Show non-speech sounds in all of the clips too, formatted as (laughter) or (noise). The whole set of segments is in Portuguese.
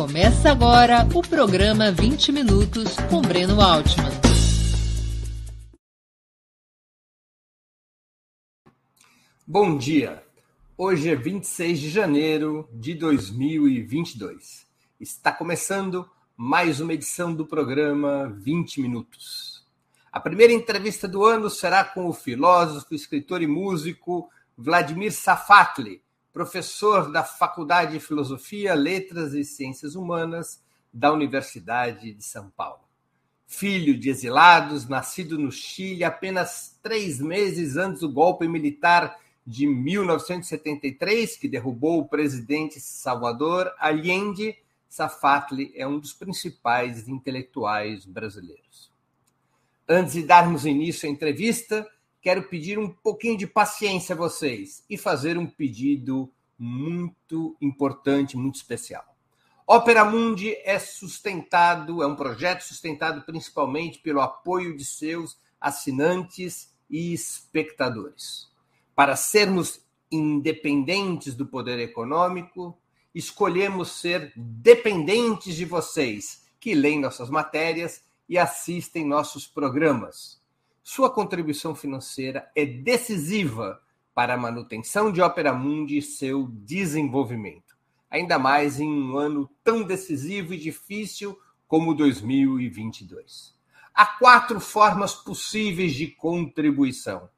Começa agora o programa 20 Minutos com Breno Altman. Bom dia. Hoje é 26 de janeiro de 2022. Está começando mais uma edição do programa 20 Minutos. A primeira entrevista do ano será com o filósofo, escritor e músico Vladimir Safatli professor da Faculdade de Filosofia, Letras e Ciências Humanas da Universidade de São Paulo. Filho de exilados, nascido no Chile apenas três meses antes do golpe militar de 1973, que derrubou o presidente Salvador Allende, Safatli é um dos principais intelectuais brasileiros. Antes de darmos início à entrevista, quero pedir um pouquinho de paciência a vocês e fazer um pedido muito importante, muito especial. Opera Mundi é sustentado, é um projeto sustentado principalmente pelo apoio de seus assinantes e espectadores. Para sermos independentes do poder econômico, escolhemos ser dependentes de vocês, que leem nossas matérias e assistem nossos programas sua contribuição financeira é decisiva para a manutenção de Opera Mundi e seu desenvolvimento, ainda mais em um ano tão decisivo e difícil como 2022. Há quatro formas possíveis de contribuição.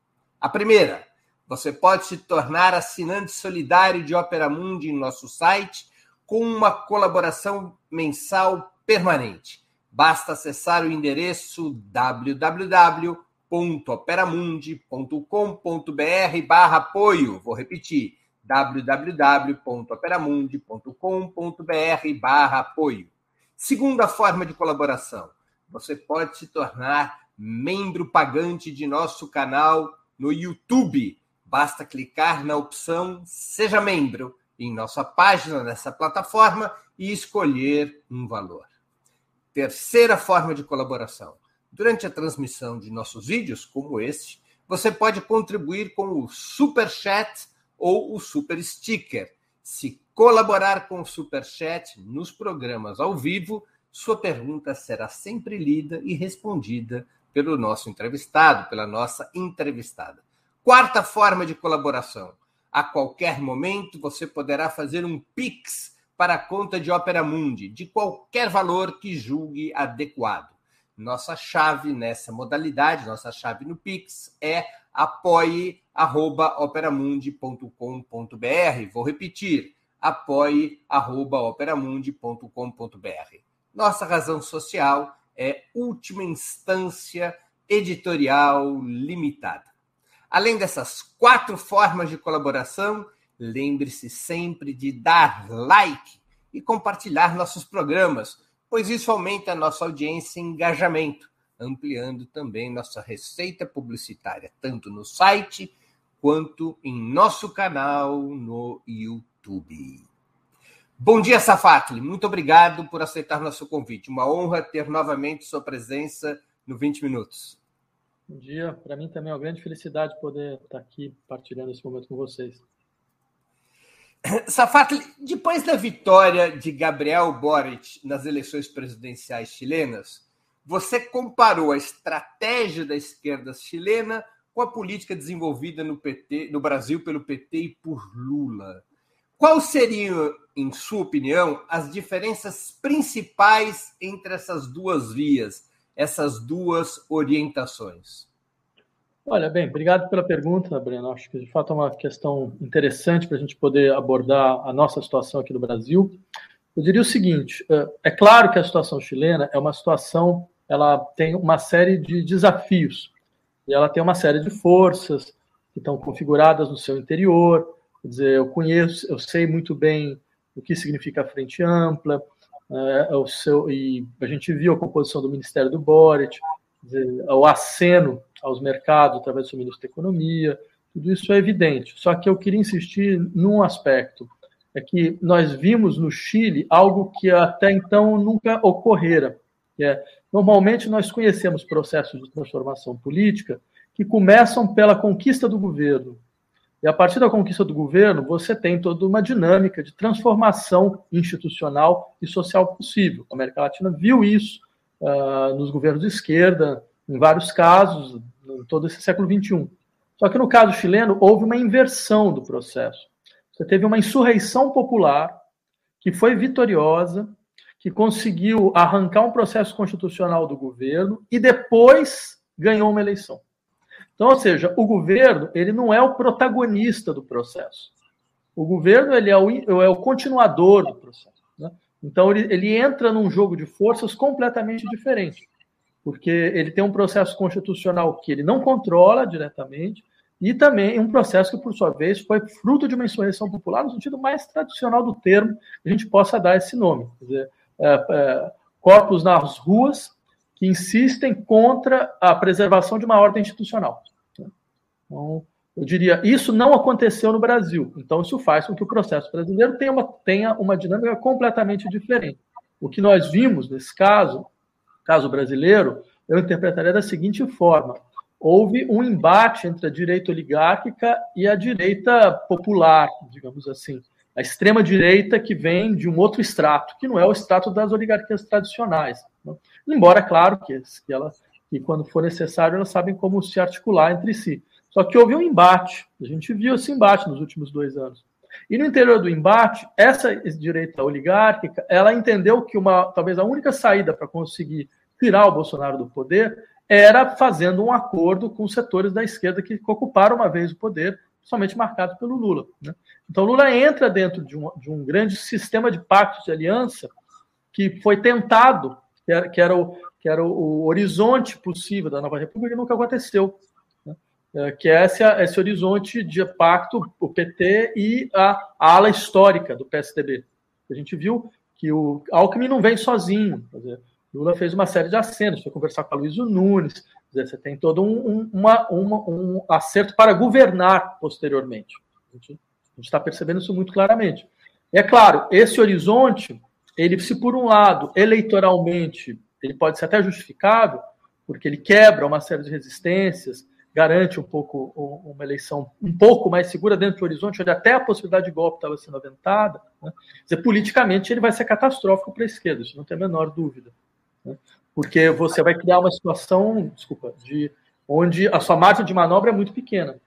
A primeira, você pode se tornar assinante solidário de Opera Mundi em nosso site com uma colaboração mensal permanente. Basta acessar o endereço www www.operamundi.com.br barra apoio. Vou repetir, www.operamundi.com.br barra apoio. Segunda forma de colaboração, você pode se tornar membro pagante de nosso canal no YouTube. Basta clicar na opção Seja Membro em nossa página nessa plataforma e escolher um valor. Terceira forma de colaboração Durante a transmissão de nossos vídeos, como este, você pode contribuir com o Super Chat ou o Super Sticker. Se colaborar com o Super Chat nos programas ao vivo, sua pergunta será sempre lida e respondida pelo nosso entrevistado, pela nossa entrevistada. Quarta forma de colaboração. A qualquer momento você poderá fazer um Pix para a conta de Opera Mundi, de qualquer valor que julgue adequado. Nossa chave nessa modalidade, nossa chave no Pix é apoie@operamundi.com.br. Vou repetir: apoie@operamundi.com.br. Nossa razão social é última instância editorial limitada. Além dessas quatro formas de colaboração, lembre-se sempre de dar like e compartilhar nossos programas pois isso aumenta a nossa audiência e engajamento, ampliando também nossa receita publicitária, tanto no site quanto em nosso canal no YouTube. Bom dia, Safatli. Muito obrigado por aceitar nosso convite. Uma honra ter novamente sua presença no 20 Minutos. Bom dia. Para mim também é uma grande felicidade poder estar aqui partilhando esse momento com vocês. (coughs) Safatli, depois da vitória de Gabriel Boric nas eleições presidenciais chilenas, você comparou a estratégia da esquerda chilena com a política desenvolvida no PT, no Brasil pelo PT e por Lula. Quais seriam, em sua opinião, as diferenças principais entre essas duas vias, essas duas orientações? Olha, bem, obrigado pela pergunta, Breno. Acho que de fato é uma questão interessante para a gente poder abordar a nossa situação aqui no Brasil. Eu diria o seguinte: é, é claro que a situação chilena é uma situação, ela tem uma série de desafios e ela tem uma série de forças que estão configuradas no seu interior. Quer dizer, eu conheço, eu sei muito bem o que significa a frente ampla, é, o seu, e a gente viu a composição do Ministério do Boric, dizer, o aceno aos mercados através do ministro da Economia, tudo isso é evidente. Só que eu queria insistir num aspecto, é que nós vimos no Chile algo que até então nunca ocorrera. É, normalmente nós conhecemos processos de transformação política que começam pela conquista do governo. E a partir da conquista do governo, você tem toda uma dinâmica de transformação institucional e social possível. A América Latina viu isso uh, nos governos de esquerda, em vários casos, em todo esse século XXI. Só que no caso chileno, houve uma inversão do processo. Você teve uma insurreição popular que foi vitoriosa, que conseguiu arrancar um processo constitucional do governo e depois ganhou uma eleição. Então, ou seja, o governo ele não é o protagonista do processo. O governo ele é o, é o continuador do processo. Né? Então, ele, ele entra num jogo de forças completamente diferente, porque ele tem um processo constitucional que ele não controla diretamente, e também um processo que, por sua vez, foi fruto de uma insurreição popular, no sentido mais tradicional do termo, que a gente possa dar esse nome. Quer dizer, é, é, corpos nas ruas que insistem contra a preservação de uma ordem institucional. Então, eu diria, isso não aconteceu no Brasil. Então, isso faz com que o processo brasileiro tenha uma, tenha uma dinâmica completamente diferente. O que nós vimos nesse caso, caso brasileiro, eu interpretaria da seguinte forma: houve um embate entre a direita oligárquica e a direita popular, digamos assim. A extrema-direita que vem de um outro extrato, que não é o extrato das oligarquias tradicionais. Né? Embora, claro, que, que, ela, que quando for necessário elas sabem como se articular entre si. Só que houve um embate. A gente viu esse embate nos últimos dois anos. E no interior do embate, essa direita oligárquica, ela entendeu que uma, talvez a única saída para conseguir tirar o Bolsonaro do poder era fazendo um acordo com os setores da esquerda que ocuparam uma vez o poder, somente marcado pelo Lula. Né? Então, Lula entra dentro de um, de um, grande sistema de pactos de aliança que foi tentado, que era, que era, o, que era o, o horizonte possível da nova república e nunca aconteceu. É, que é esse, esse horizonte de pacto, o PT e a, ala histórica do PSDB. A gente viu que o Alckmin não vem sozinho. Dizer, Lula fez uma série de acenos, foi conversar com a Luiz Nunes, dizer, você tem todo um, um, uma, uma, um acerto para governar posteriormente. A gente está percebendo isso muito claramente. E é claro, esse horizonte, ele se por um lado, eleitoralmente, ele pode ser até justificável, porque ele quebra uma série de resistências, garante um pouco uma eleição um pouco mais segura dentro do horizonte, onde até a possibilidade de golpe estava sendo aventada, né? dizer, politicamente ele vai ser catastrófico para a esquerda, isso não tem a menor dúvida. Né? Porque você vai criar uma situação, desculpa, de onde a sua margem de manobra é muito pequena.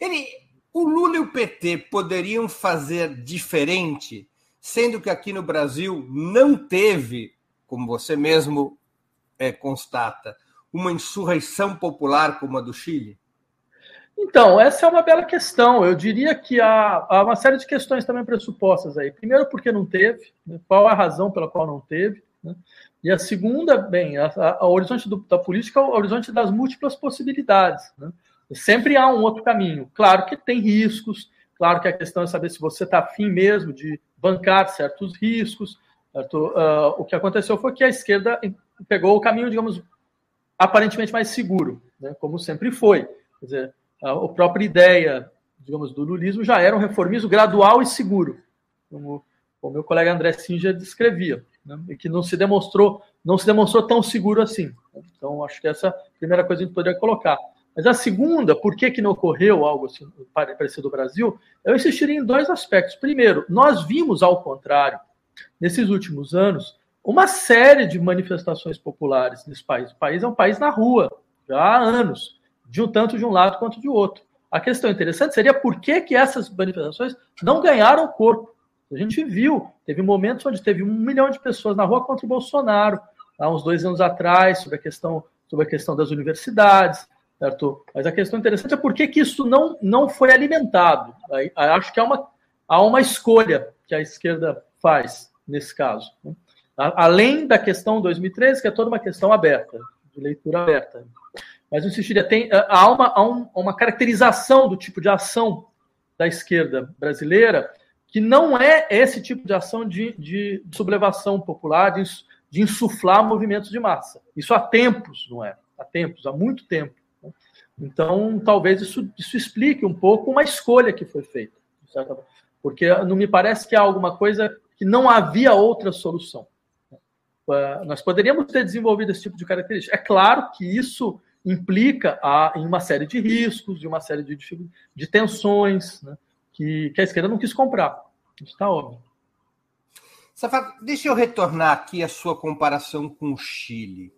Ele, o Lula e o PT poderiam fazer diferente, sendo que aqui no Brasil não teve, como você mesmo é, constata, uma insurreição popular como a do Chile? Então, essa é uma bela questão. Eu diria que há, há uma série de questões também pressupostas aí. Primeiro, porque não teve, né? qual a razão pela qual não teve. Né? E a segunda, bem, o horizonte do, da política é o horizonte das múltiplas possibilidades. Né? Sempre há um outro caminho. Claro que tem riscos, claro que a questão é saber se você está afim mesmo de bancar certos riscos. Certo? Uh, o que aconteceu foi que a esquerda pegou o caminho, digamos, aparentemente mais seguro, né, como sempre foi. Quer dizer, a, a própria ideia, digamos, do lulismo já era um reformismo gradual e seguro, como o meu colega André Singer descrevia, né, e que não se demonstrou não se demonstrou tão seguro assim. Então, acho que essa é a primeira coisa que a gente poderia colocar. Mas a segunda, por que, que não ocorreu algo assim parecido no Brasil, eu insistiria em dois aspectos. Primeiro, nós vimos, ao contrário, nesses últimos anos, uma série de manifestações populares nesse país. O país é um país na rua, já há anos, de um tanto de um lado quanto de outro. A questão interessante seria por que, que essas manifestações não ganharam corpo. A gente viu, teve momentos onde teve um milhão de pessoas na rua contra o Bolsonaro, há uns dois anos atrás, sobre a questão, sobre a questão das universidades, certo? Mas a questão interessante é por que, que isso não, não foi alimentado. Acho que há uma, há uma escolha que a esquerda faz nesse caso. Além da questão 2013, que é toda uma questão aberta, de leitura aberta. Mas eu insistiria, tem, há, uma, há um, uma caracterização do tipo de ação da esquerda brasileira que não é esse tipo de ação de, de sublevação popular, de, de insuflar movimentos de massa. Isso há tempos, não é? Há tempos, há muito tempo. Né? Então, talvez isso, isso explique um pouco uma escolha que foi feita. Porque não me parece que há alguma coisa que não havia outra solução. Ah, nós poderíamos ter desenvolvido esse tipo de característica. É claro que isso implica a, em uma série de riscos, de uma série de, de tensões né, que, que a esquerda não quis comprar. Isso está óbvio. Safato, deixa eu retornar aqui a sua comparação com o Chile.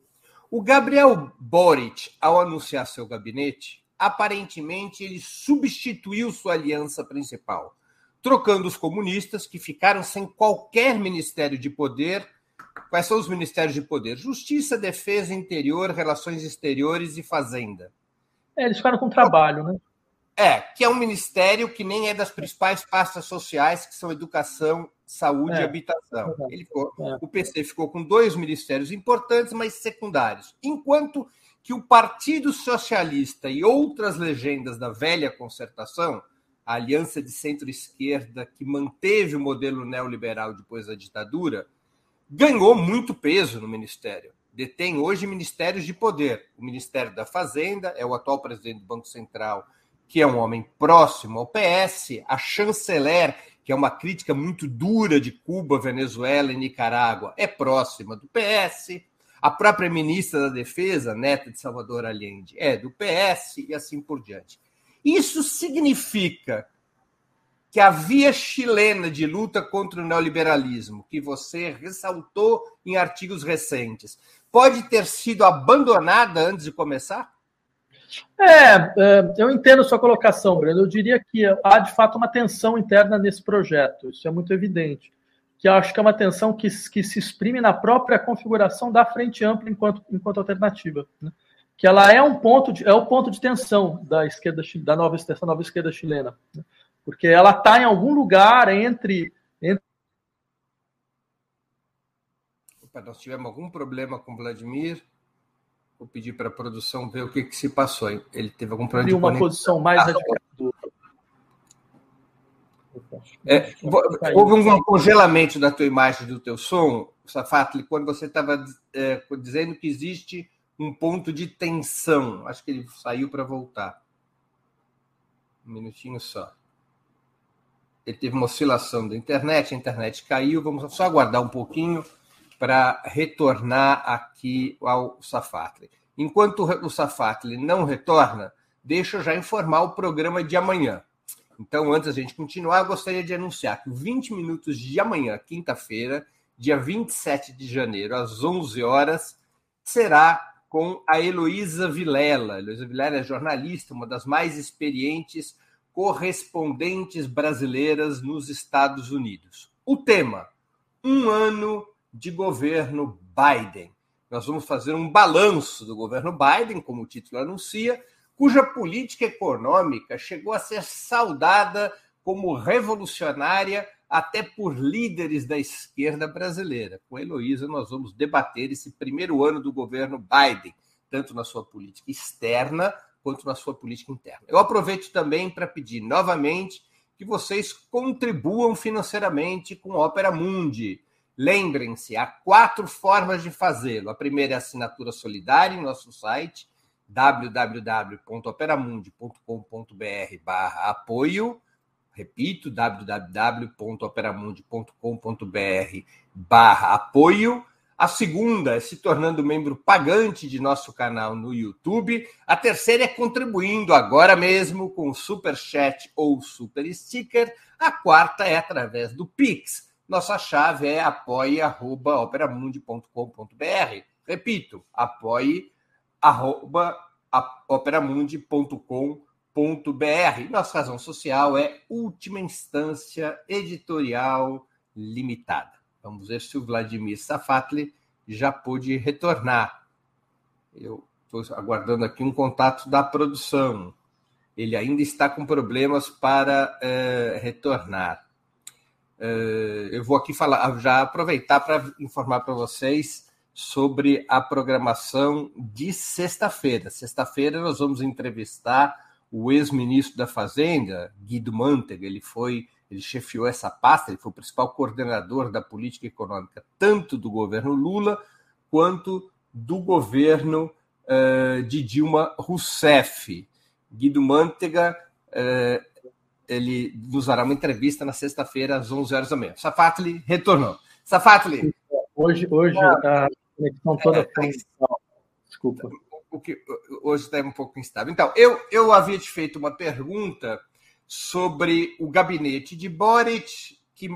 O Gabriel Boric, ao anunciar seu gabinete, aparentemente ele substituiu sua aliança principal, trocando os comunistas que ficaram sem qualquer ministério de poder. Quais são os ministérios de poder? Justiça, Defesa, Interior, Relações Exteriores e Fazenda. É, eles ficaram com trabalho, né? É, que é um ministério que nem é das principais pastas sociais, que são educação, saúde é, e habitação. É, Ele ficou, é. O PC ficou com dois ministérios importantes, mas secundários. Enquanto que o Partido Socialista e outras legendas da velha concertação, a aliança de centro-esquerda que manteve o modelo neoliberal depois da ditadura, ganhou muito peso no ministério. Detém hoje ministérios de poder. O Ministério da Fazenda é o atual presidente do Banco Central, que é um homem próximo ao PS, a chanceler, que é uma crítica muito dura de Cuba, Venezuela e Nicarágua, é próxima do PS. A própria ministra da Defesa, neta de Salvador Allende, é do PS e assim por diante. Isso significa que a via chilena de luta contra o neoliberalismo, que você ressaltou em artigos recentes, pode ter sido abandonada antes de começar? É, é, eu entendo sua colocação, Breno. Eu diria que há de fato uma tensão interna nesse projeto, isso é muito evidente. Que acho que é uma tensão que, que se exprime na própria configuração da frente ampla enquanto, enquanto alternativa. Né? Que ela é um ponto de, é o ponto de tensão da esquerda da nova, dessa nova esquerda chilena. Né? Porque ela está em algum lugar entre, entre. Opa, nós tivemos algum problema com Vladimir. Vou pedir para a produção ver o que, que se passou. Ele teve algum problema de uma posição mais ah. É, houve um congelamento da tua imagem do teu som, Safatli, quando você estava é, dizendo que existe um ponto de tensão. Acho que ele saiu para voltar. Um minutinho só. Ele teve uma oscilação da internet, a internet caiu. Vamos só aguardar um pouquinho para retornar aqui ao Safatli. Enquanto o Safatli não retorna, deixa eu já informar o programa de amanhã. Então, antes da gente continuar, eu gostaria de anunciar que 20 minutos de amanhã, quinta-feira, dia 27 de janeiro, às 11 horas, será com a Heloísa Vilela. Heloísa Vilela é jornalista, uma das mais experientes correspondentes brasileiras nos Estados Unidos. O tema: um ano de governo Biden. Nós vamos fazer um balanço do governo Biden, como o título anuncia, cuja política econômica chegou a ser saudada como revolucionária até por líderes da esquerda brasileira. Com a Heloísa, nós vamos debater esse primeiro ano do governo Biden, tanto na sua política externa quanto na sua política interna. Eu aproveito também para pedir novamente que vocês contribuam financeiramente com Opera Mundi. Lembrem-se, há quatro formas de fazê-lo. A primeira é a assinatura solidária em nosso site, www.operamundi.com.br barra apoio. Repito, www.operamundi.com.br barra apoio. A segunda é se tornando membro pagante de nosso canal no YouTube. A terceira é contribuindo agora mesmo com Super Chat ou Super Sticker. A quarta é através do Pix nossa chave é apoie.operamundi.com.br. Repito, apoie.operamundi.com.br. Nossa razão social é Última Instância Editorial Limitada. Vamos ver se o Vladimir Safatli já pôde retornar. Eu estou aguardando aqui um contato da produção. Ele ainda está com problemas para eh, retornar. Eh, eu vou aqui falar, já aproveitar para informar para vocês sobre a programação de sexta-feira. Sexta-feira nós vamos entrevistar o ex-ministro da Fazenda, Guido Mantega. Ele foi, ele chefiou essa pasta, ele foi o principal coordenador da política econômica, tanto do governo Lula quanto do governo uh, de Dilma Rousseff. Guido Mantega uh, ele nos dará uma entrevista na sexta-feira, às 11 horas da manhã. Safatli retornou. Safatli. Hoje, hoje a conexão toda é, foi. Desculpa. o que hoje está um pouco instável. Então, eu, eu havia te feito uma pergunta sobre o gabinete de Boric, que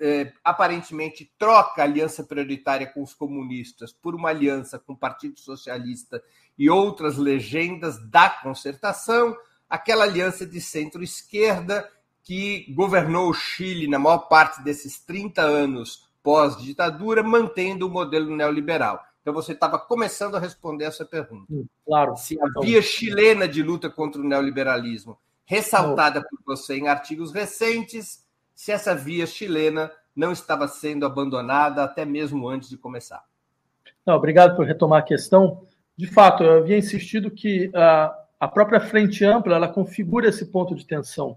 é, aparentemente troca a aliança prioritária com os comunistas por uma aliança com o Partido Socialista e outras legendas da concertação, aquela aliança de centro-esquerda que governou o Chile na maior parte desses 30 anos pós-ditadura, mantendo o modelo neoliberal. Então você estava começando a responder essa pergunta. Claro. Se a via chilena de luta contra o neoliberalismo, ressaltada por você em artigos recentes, se essa via chilena não estava sendo abandonada até mesmo antes de começar. Não, obrigado por retomar a questão. De fato, eu havia insistido que a, própria frente ampla ela configura esse ponto de tensão,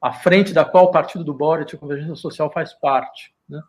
a frente da qual o partido do Boric, a Convergência Social, faz parte. Né?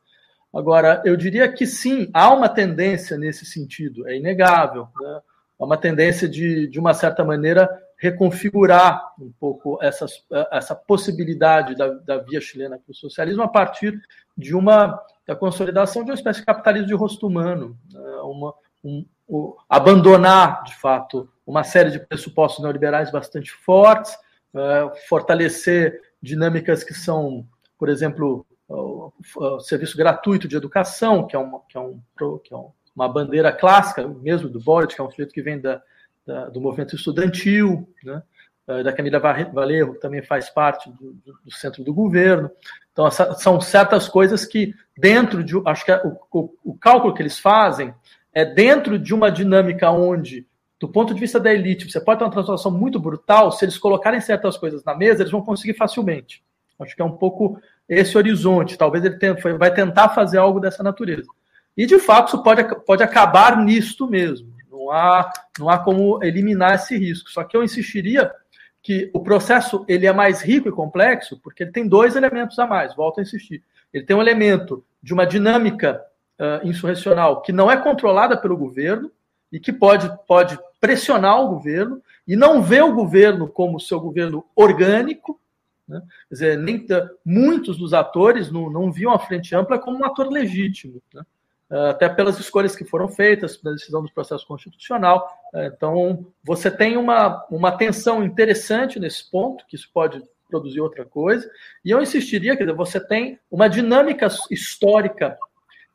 Agora, eu diria que sim, há uma tendência nesse sentido, é inegável. Né? Há uma tendência de, de uma certa maneira, reconfigurar um pouco essa, essa possibilidade da, da via chilena para o socialismo a partir de uma da consolidação de uma espécie de capitalismo de rosto humano, né? uma, um, um, abandonar, de fato, uma série de pressupostos neoliberais bastante fortes, uh, fortalecer dinâmicas que são, por exemplo, o, serviço gratuito de educação, que é, uma, que é, um, que é uma bandeira clássica mesmo do Boric, que é um sujeito que vem da, da, do movimento estudantil, né? Eh, da Camila Valerro, que também faz parte do, do, centro do governo. Então, essa, são certas coisas que, dentro de. Acho que é o, o, o, cálculo que eles fazem é dentro de uma dinâmica onde, do ponto de vista da elite, você pode ter uma transformação muito brutal, se eles colocarem certas coisas na mesa, eles vão conseguir facilmente. Acho que é um pouco esse horizonte. Talvez ele tenha, vai tentar fazer algo dessa natureza. E, de fato, isso pode, pode acabar nisto mesmo. Não há, não há como eliminar esse risco. Só que eu insistiria que o processo ele é mais rico e complexo porque ele tem dois elementos a mais. Volto a insistir. Ele tem um elemento de uma dinâmica uh, insurrecional que não é controlada pelo governo e que pode, pode pressionar o governo e não vê o governo como seu governo orgânico. Né? Quer dizer, nem, muitos dos atores não, não viam a Frente Ampla como um ator legítimo. Né? Eh, até pelas escolhas que foram feitas, pela decisão do processo constitucional. Eh, então, você tem uma, uma tensão interessante nesse ponto, que isso pode produzir outra coisa, e eu insistiria, dizer, você tem uma dinâmica histórica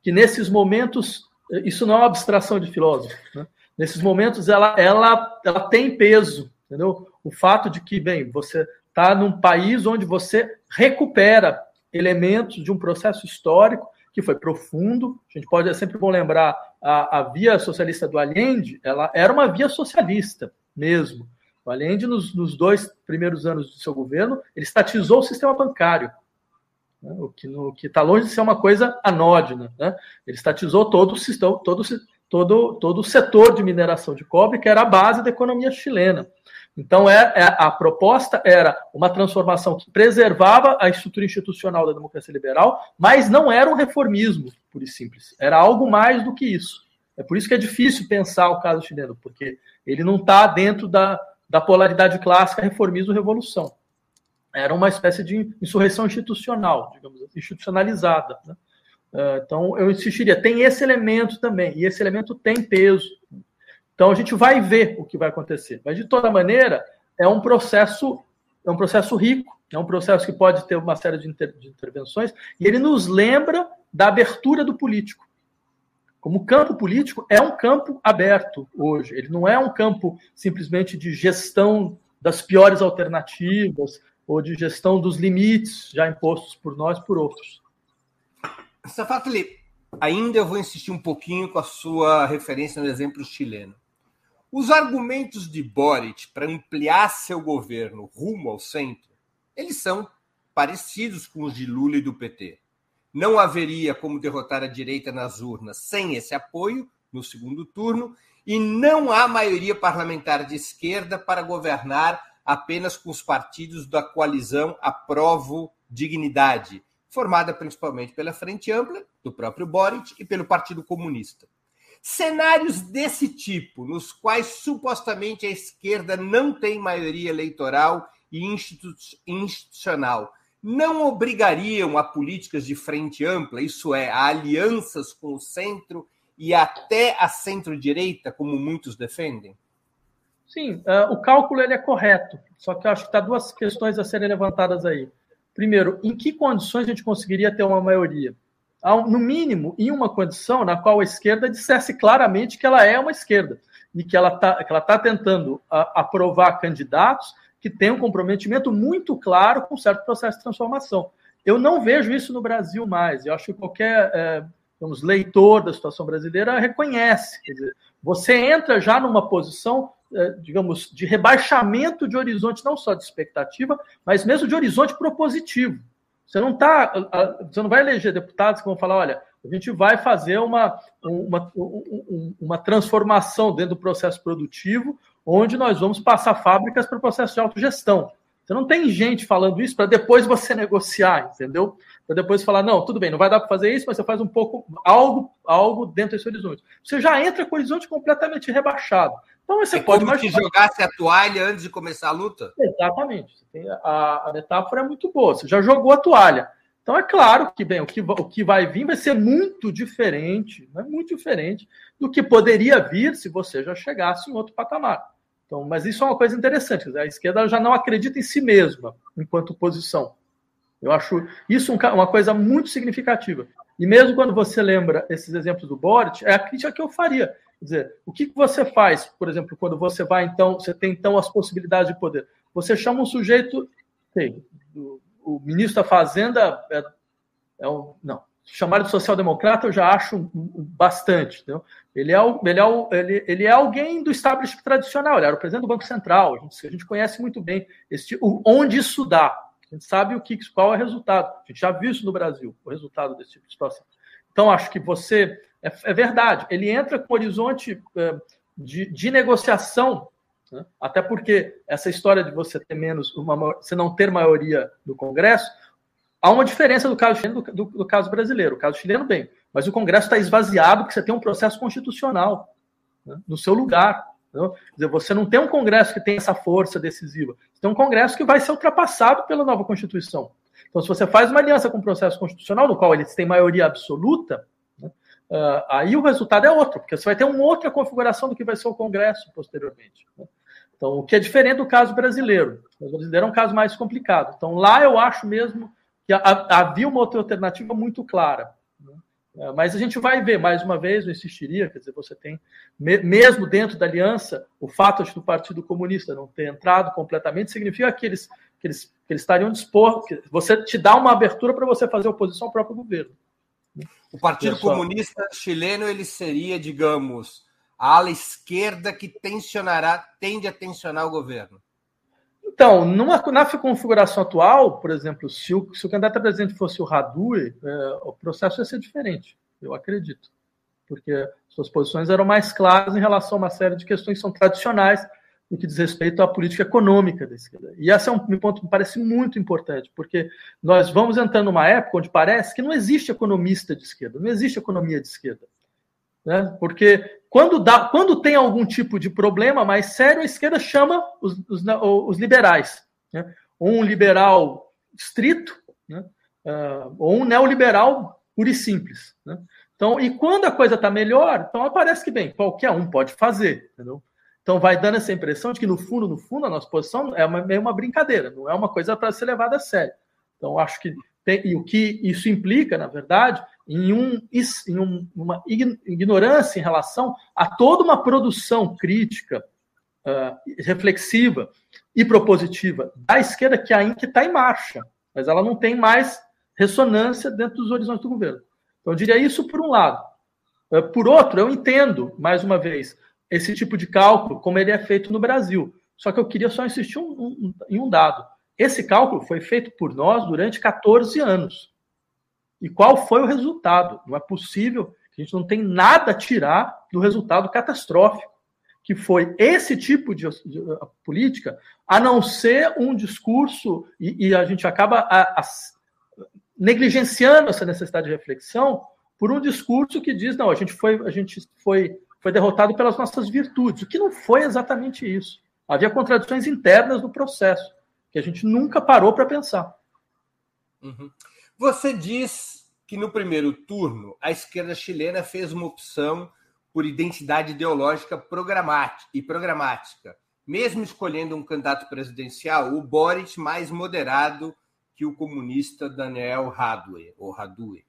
que nesses momentos, isso não é uma abstração de filósofo, né? nesses momentos ela, ela, ela tem peso, entendeu? O fato de que, bem, você está num país onde você recupera elementos de um processo histórico que foi profundo. A gente pode é sempre bom lembrar a, a via socialista do Allende, ela era uma via socialista mesmo. O Allende, nos, nos dois primeiros anos do seu governo, ele estatizou o sistema bancário, né? o que está longe de ser uma coisa anódina. Né? Ele estatizou todo o sistema, todo, todo, todo o setor de mineração de cobre, que era a base da economia chilena. Então, é, é, a proposta era uma transformação que preservava a estrutura institucional da democracia liberal, mas não era um reformismo, por e simples. Era algo mais do que isso. É por isso que é difícil pensar o caso chileno, porque ele não está dentro da, da polaridade clássica reformismo-revolução. Era uma espécie de insurreição institucional, digamos assim, institucionalizada. Né? É, então, eu insistiria, tem esse elemento também, e esse elemento tem peso. Então a gente vai ver o que vai acontecer. Mas de toda maneira, é um processo, é um processo rico, é um processo que pode ter uma série de, inter, de intervenções, e ele nos lembra da abertura do político. Como campo político é um campo aberto hoje. Ele não é um campo simplesmente de gestão das piores alternativas ou de gestão dos limites já impostos por nós por outros. Safatli, ainda eu vou insistir um pouquinho com a sua referência no exemplo chileno. Os argumentos de Boric para ampliar seu governo rumo ao centro, eles são parecidos com os de Lula e do PT. Não haveria como derrotar a direita nas urnas sem esse apoio no segundo turno e não há maioria parlamentar de esquerda para governar apenas com os partidos da coalizão Aprovo Dignidade, formada principalmente pela Frente Ampla, do próprio Boric, e pelo Partido Comunista. Cenários desse tipo, nos quais supostamente a esquerda não tem maioria eleitoral e institucional, não obrigariam a políticas de frente ampla, isso é, a alianças com o centro e até a centro-direita, como muitos defendem? Sim, uh, o cálculo ele é correto, só que eu acho que está duas questões a serem levantadas aí. Primeiro, em que condições a gente conseguiria ter uma maioria? No mínimo, em uma condição na qual a esquerda dissesse claramente que ela é uma esquerda e que ela está tá tentando a, aprovar candidatos que têm um comprometimento muito claro com certo processo de transformação. Eu não vejo isso no Brasil mais. Eu acho que qualquer é, digamos, leitor da situação brasileira reconhece. Dizer, você entra já numa posição, digamos, de rebaixamento de horizonte, não só de expectativa, mas mesmo de horizonte propositivo. Você não tá, você não vai eleger deputados que vão falar, olha, a gente vai fazer uma, uma, uma transformação dentro do processo produtivo, onde nós vamos passar fábricas para o processo de autogestão. Você não tem gente falando isso para depois você negociar, entendeu? Para depois falar, não, tudo bem, não vai dar para fazer isso, mas você faz um pouco, algo, algo dentro desse horizonte. Você já entra com o horizonte completamente rebaixado. Então você é pode como se jogasse a toalha antes de começar a luta? Exatamente. A, a metáfora é muito boa. Você já jogou a toalha. Então é claro que bem, o que, o que vai vir vai ser muito diferente, né? muito diferente do que poderia vir se você já chegasse em outro patamar. Então, mas isso é uma coisa interessante. A esquerda já não acredita em si mesma enquanto posição. Eu acho isso uma coisa muito significativa. E mesmo quando você lembra esses exemplos do Boric, é a crítica que eu faria. Quer dizer, o que você faz, por exemplo, quando você vai, então, você tem então as possibilidades de poder? Você chama um sujeito, sei, o ministro da Fazenda é, é um, não, chamar de social-democrata eu já acho bastante. Entendeu? Ele, é, ele, é, ele, ele é alguém do establishment tradicional, ele era o presidente do Banco Central, a gente, a gente conhece muito bem esse, onde isso dá. A gente sabe o que, qual é o resultado. A gente já viu isso no Brasil, o resultado desse tipo de situação. Então, acho que você. É, é verdade, ele entra com horizonte é, de, de negociação né? Até porque essa história de você ter menos, uma, você não ter maioria no Congresso, há uma diferença do caso chileno do, do, do caso brasileiro. O caso chileno, bem, mas o Congresso está esvaziado porque você tem um processo constitucional né? no seu lugar. Quer dizer, você não tem um Congresso que tem essa força decisiva. Você tem um Congresso que vai ser ultrapassado pela nova Constituição. Então, se você faz uma aliança com o processo constitucional, no qual eles têm maioria absoluta? Uh, aí o resultado é outro, porque você vai ter uma outra configuração do que vai ser o Congresso posteriormente. Né? Então, o que é diferente do caso brasileiro. O brasileiro é um caso mais complicado. Então, lá eu acho mesmo que havia uma outra alternativa muito clara. Né? É, mas a gente vai ver, mais uma vez, eu insistiria, quer dizer, você tem, mesmo dentro da aliança, o fato do Partido Comunista não ter entrado completamente significa que eles, que eles, que eles estariam dispostos, você te dá uma abertura para você fazer oposição ao próprio governo. O Partido Comunista chileno, ele seria, digamos, a ala esquerda que tensionará, tende a tensionar o governo? Então, numa, na configuração atual, por exemplo, se o, se o candidato a presidente fosse o Radui, é, o processo ia ser diferente, eu acredito. Porque suas posições eram mais claras em relação a uma série de questões que são tradicionais no que diz respeito à política econômica da esquerda. E esse é um ponto que me parece muito importante, porque nós vamos entrando numa época onde parece que não existe economista de esquerda, não existe economia de esquerda. Né? Porque quando, dá, quando tem algum tipo de problema mais sério, a esquerda chama os, os, os liberais. Né? Um liberal estrito, né? uh, ou um neoliberal puro e simples. Né? Então, e quando a coisa está melhor, então parece que, bem, qualquer um pode fazer. Entendeu? Então vai dando essa impressão de que, no fundo, no fundo, a nossa posição é uma, é uma brincadeira, não é uma coisa para ser levada a sério. Então, acho que tem, e o que isso implica, na verdade, em, um, em um, uma ignorância em relação a toda uma produção crítica, uh, reflexiva e propositiva da esquerda que ainda está em marcha, mas ela não tem mais ressonância dentro dos horizontes do governo. Então, eu diria isso por um lado. Uh, por outro, eu entendo, mais uma vez, esse tipo de cálculo, como ele é feito no Brasil. Só que eu queria só insistir um, um, em um dado. Esse cálculo foi feito por nós durante 14 anos. E qual foi o resultado? Não é possível, a gente não tem nada a tirar do resultado catastrófico, que foi esse tipo de, de, de política, a não ser um discurso, e, e a gente acaba a, a, negligenciando essa necessidade de reflexão por um discurso que diz, não, a gente foi, a gente foi, foi derrotado pelas nossas virtudes, o que não foi exatamente isso. Havia contradições internas no processo, que a gente nunca parou para pensar. Uhum. Você diz que no primeiro turno a esquerda chilena fez uma opção por identidade ideológica programática e programática, mesmo escolhendo um candidato presidencial, o Boric mais moderado que o comunista Daniel Radue, ou Radue,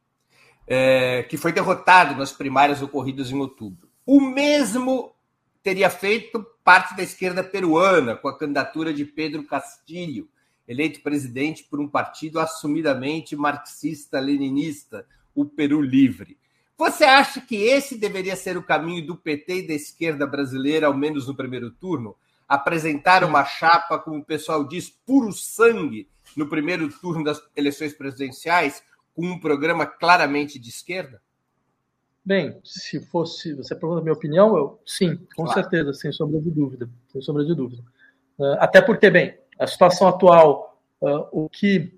é, que foi derrotado nas primárias ocorridas em outubro. O mesmo teria feito parte da esquerda peruana, com a candidatura de Pedro Castilho, eleito presidente por um partido assumidamente marxista-leninista, o Peru Livre. Você acha que esse deveria ser o caminho do PT e da esquerda brasileira, ao menos no primeiro turno? Apresentar uma chapa, como o pessoal diz, puro sangue no primeiro turno das eleições presidenciais, com um programa claramente de esquerda? Bem, se fosse, você pergunta a minha opinião, eu sim, com claro. certeza, sem sombra de dúvida, sem sombra de dúvida. Uh, até porque, bem, a situação atual, uh, o que,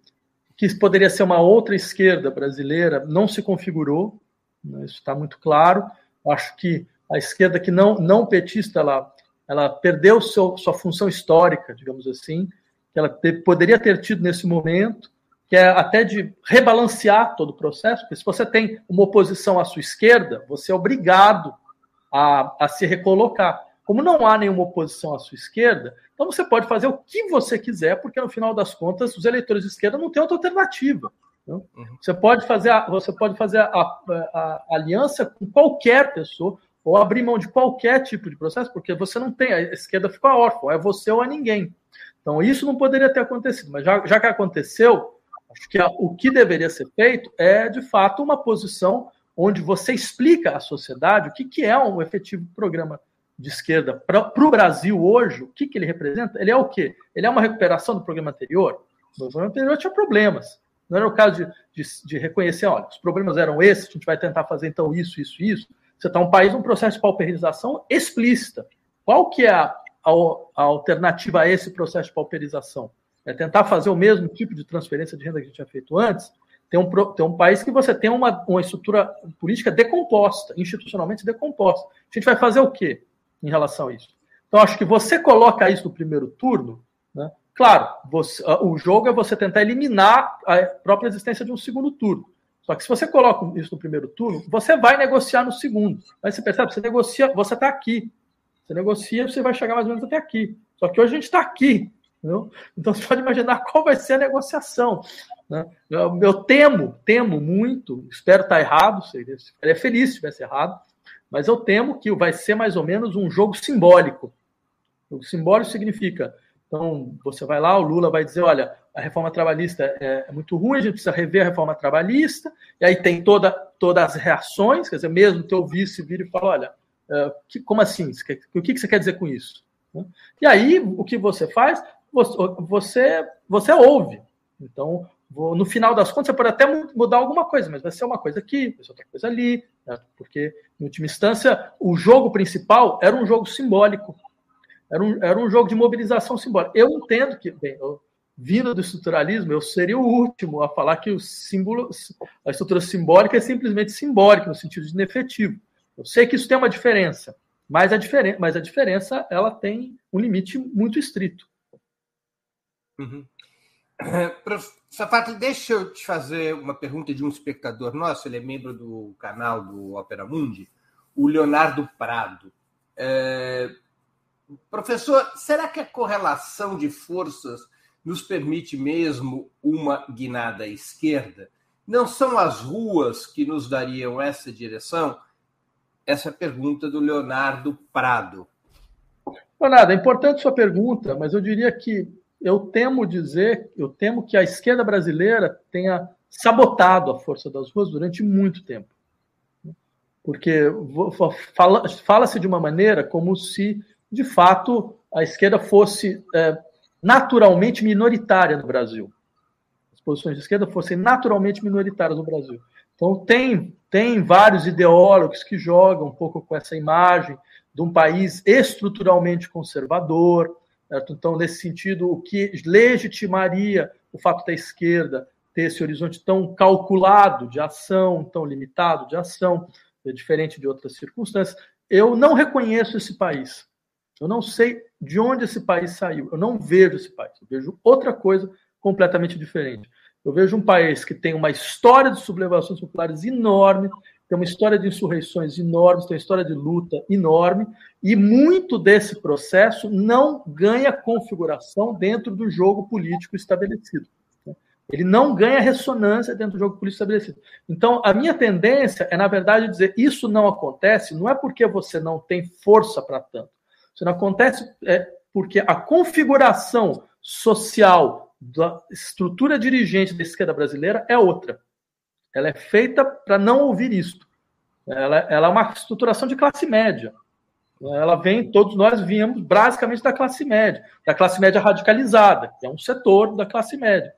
que poderia ser uma outra esquerda brasileira não se configurou, né, isso está muito claro. Acho que a esquerda que não, não petista, ela, ela perdeu seu, sua função histórica, digamos assim, que ela te, poderia ter tido nesse momento, que é até de rebalancear todo o processo, porque se você tem uma oposição à sua esquerda, você é obrigado a, a se recolocar. Como não há nenhuma oposição à sua esquerda, então você pode fazer o que você quiser, porque no final das contas os eleitores de esquerda não têm outra alternativa. Uhum. Você pode fazer, a, você pode fazer a, a, a, aliança com qualquer pessoa ou abrir mão de qualquer tipo de processo, porque você não tem, a esquerda fica órfã, é você ou é ninguém. Então isso não poderia ter acontecido, mas já, já que aconteceu, acho que o que deveria ser feito é de fato uma posição onde você explica à sociedade o que, que é um efetivo programa de esquerda para o Brasil hoje, o que, que ele representa? Ele é o quê? Ele é uma recuperação do programa anterior? O programa anterior tinha problemas. Não era o caso de, de, de, reconhecer, olha, os problemas eram esses, a gente vai tentar fazer então isso, isso, isso. Você está um país num processo de pauperização explícita. Qual que é a, a, a, alternativa a esse processo de pauperização? É tentar fazer o mesmo tipo de transferência de renda que a gente tinha feito antes? Tem um, tem um país que você tem uma, uma estrutura política decomposta, institucionalmente decomposta. A gente vai fazer o quê em relação a isso? Então, acho que você coloca isso no primeiro turno, né? Claro, você, ah, o jogo é você tentar eliminar a própria existência de um segundo turno. Só que se você coloca isso no primeiro turno, você vai negociar no segundo. Aí você percebe, você negocia, você está aqui. Você negocia, você vai chegar mais ou menos até aqui. Só que hoje a gente está aqui. Entendeu? Então você pode imaginar (laughs) qual vai ser a negociação. Né? Eu, eu, temo, temo muito, espero estar errado, seria, seria feliz se estivesse errado, mas eu temo que vai ser mais ou menos um jogo simbólico. O simbólico significa então, você vai lá, o Lula vai dizer: olha, a reforma trabalhista é, é, muito ruim, a gente precisa rever a reforma trabalhista, e aí tem toda, todas as reações, quer dizer, mesmo teu vice vira e fala: olha, é, que, como assim? O que, que você quer dizer com isso? Né? E aí, o que você faz? Você, você ouve. Então, no final das contas, você pode até mudar alguma coisa, mas vai ser uma coisa aqui, vai ser outra coisa ali, né? porque, em última instância, o jogo principal era um jogo simbólico era um, era um jogo de mobilização simbólica. Eu entendo que, bem, eu, vindo do estruturalismo, eu seria o último a falar que o símbolo, a estrutura simbólica é simplesmente simbólica, no sentido de inefetivo. Eu sei que isso tem uma diferença, mas a, mas a diferença ela tem um limite muito estrito. Uhum. (clears throat) Safato, deixa eu te fazer uma pergunta de um espectador nosso, ele é membro do canal do Opera Mundi, o Leonardo Prado. É, Professor, será que a correlação de forças nos permite mesmo uma guinada à esquerda? Não são as ruas que nos dariam essa direção? Essa é a pergunta do Leonardo Prado. Leonardo, é importante sua pergunta, mas eu diria que eu temo dizer, eu temo que a esquerda brasileira tenha sabotado a força das ruas durante muito tempo. Porque fala-se de uma maneira como se de fato, a esquerda fosse é, naturalmente minoritária no Brasil. As posições de esquerda fossem naturalmente minoritárias no Brasil. Então, tem, tem vários ideólogos que jogam um pouco com essa imagem de um país estruturalmente conservador. Certo? Então, nesse sentido, o que legitimaria o fato da esquerda ter esse horizonte tão calculado de ação, tão limitado de ação, é diferente de outras circunstâncias. Eu não reconheço esse país. Eu não sei de onde esse país saiu. Eu não vejo esse país. Eu vejo outra coisa completamente diferente. Eu vejo um país que tem uma história de sublevações populares enorme, tem uma história de insurreições enormes, tem uma história de luta enorme, e muito desse processo não ganha configuração dentro do jogo político estabelecido. Ele não ganha ressonância dentro do jogo político estabelecido. Então, a minha tendência é, na verdade, dizer isso não acontece, não é porque você não tem força para tanto. Isso não acontece é porque a configuração social da estrutura dirigente da esquerda brasileira é outra. Ela é feita para não ouvir isto. Ela, ela, é uma estruturação de classe média. Ela vem, todos nós viemos basicamente da classe média, da classe média radicalizada, que é um setor da classe média.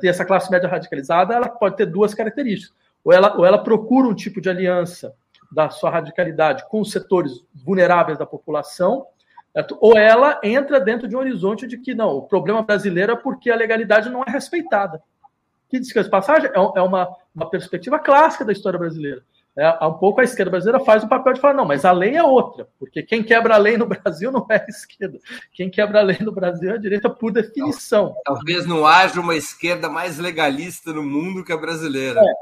Ter essa classe média radicalizada, ela pode ter duas características. Ou ela, ou ela procura um tipo de aliança da sua radicalidade com os setores vulneráveis da população, ou ela entra dentro de um horizonte de que não, o problema brasileiro é porque a legalidade não é respeitada. Que diz que essa passagem é, é uma, uma perspectiva clássica da história brasileira. É, um pouco a esquerda brasileira faz o papel de falar, não, mas a lei é outra, porque quem quebra a lei no (laughs) Brasil não é a esquerda. Quem quebra a lei no Brasil é a direita por definição. Talvez não haja uma esquerda mais legalista no mundo que a brasileira. É,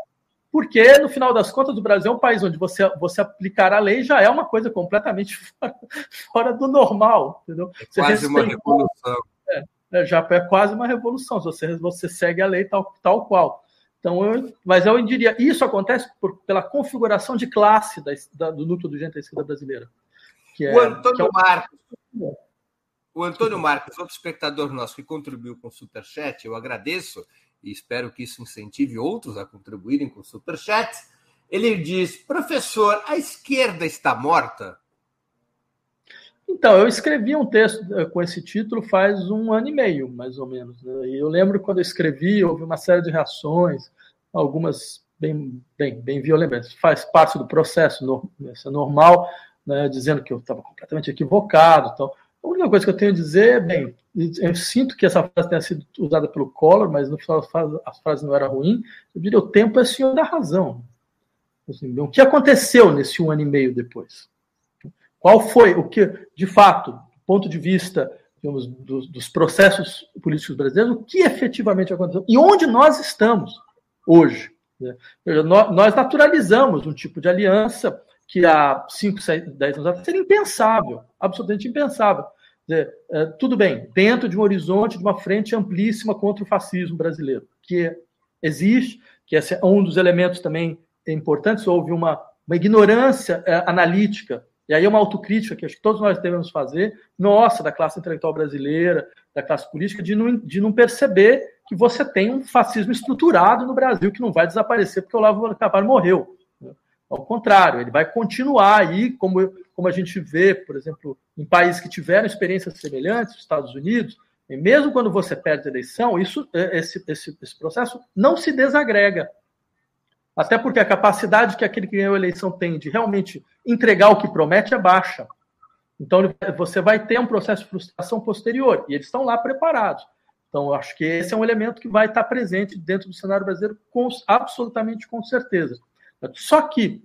porque, no final das contas, o Brasil é um país onde você, você aplicar a lei já é uma coisa completamente (laughs) fora, fora do normal. Entendeu? É quase uma revolução. É, é, já é quase uma revolução, se você, você segue a lei tal, tal qual. Então, eu, mas eu diria, isso acontece por, pela configuração de classe da, da, do núcleo do gente da esquerda brasileira. É, o Antônio é Marcos. O Antônio Marcos, outro espectador nosso que contribuiu com o Superchat, eu agradeço e espero que isso incentive outros a contribuírem com o Superchat. Ele diz: professor, a esquerda está morta? Então, eu escrevi um texto eh, com esse título faz um ano e meio, mais ou menos. Né? E eu lembro quando eu escrevi, houve uma série de reações, algumas bem, bem, bem violentas. Faz parte do processo, no, é normal, né? dizendo que eu estava completamente equivocado. Então, a única coisa que eu tenho a dizer é, bem, eu sinto que essa frase tenha sido usada pelo Collor, mas no final a frase não era ruim. Eu diria: o tempo é senhor da razão. Assim, o que aconteceu nesse um ano e meio depois? Qual foi o que, de fato, do ponto de vista digamos, dos, dos processos políticos brasileiros, o que efetivamente aconteceu e onde nós estamos hoje? Né? Nós naturalizamos um tipo de aliança que há 5, 10 anos atrás seria impensável, absolutamente impensável é, tudo bem, dentro de um horizonte de uma frente amplíssima contra o fascismo brasileiro, que existe, que esse é um dos elementos também importantes, houve uma, uma ignorância é, analítica, e aí é uma autocrítica que acho que todos nós devemos fazer, nossa, da classe intelectual brasileira, da classe política, de não, de não perceber que você tem um fascismo estruturado no Brasil que não vai desaparecer porque o Olavo Carvalho morreu. Ao contrário, ele vai continuar aí, como, como a gente vê, por exemplo, em países que tiveram experiências semelhantes, Estados Unidos, e mesmo quando você perde a eleição, isso, é, esse, esse, esse processo não se desagrega. Até porque a capacidade que aquele que ganhou a eleição tem de realmente entregar o que promete é baixa. Então, você vai ter um processo de frustração posterior, e eles estão lá preparados. Então, eu acho que esse é um elemento que vai estar presente dentro do cenário brasileiro, com, absolutamente com certeza. Só que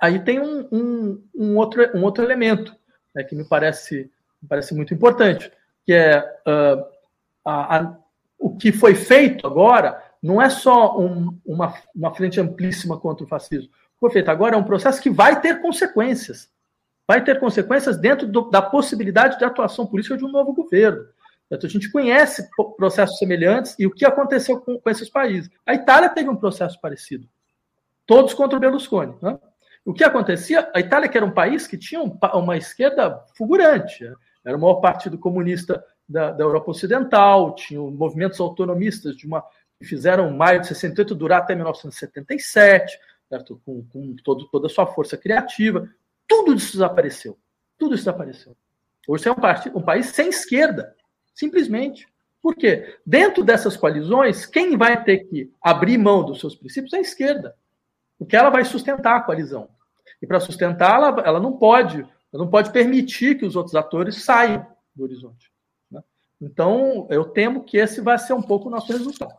aí tem um, um, um outro, um outro elemento né, que me parece, me parece muito importante, que é uh, a, a, o que foi feito agora não é só um, uma, uma frente amplíssima contra o fascismo. O que foi feito agora é um processo que vai ter consequências. Vai ter consequências dentro do, da possibilidade de atuação política de um novo governo. Então, a gente conhece processos semelhantes e o que aconteceu com, com esses países. A Itália teve um processo parecido todos contra o Berlusconi. Né? O que acontecia? A Itália, que era um país que tinha uma esquerda fulgurante, né? era o maior partido comunista da, da Europa Ocidental, tinha movimentos autonomistas de uma, fizeram maio de 68 durar até 1977, certo? com, com todo, toda a sua força criativa. Tudo isso desapareceu. Tudo isso desapareceu. Hoje é um, partido, um país sem esquerda, simplesmente. Por quê? Dentro dessas coalizões, quem vai ter que abrir mão dos seus princípios é a esquerda porque ela vai sustentar a coalizão. E para sustentá-la, ela não pode, ela não pode permitir que os outros atores saiam do horizonte. Né? Então, eu temo que esse vai ser um pouco o nosso resultado.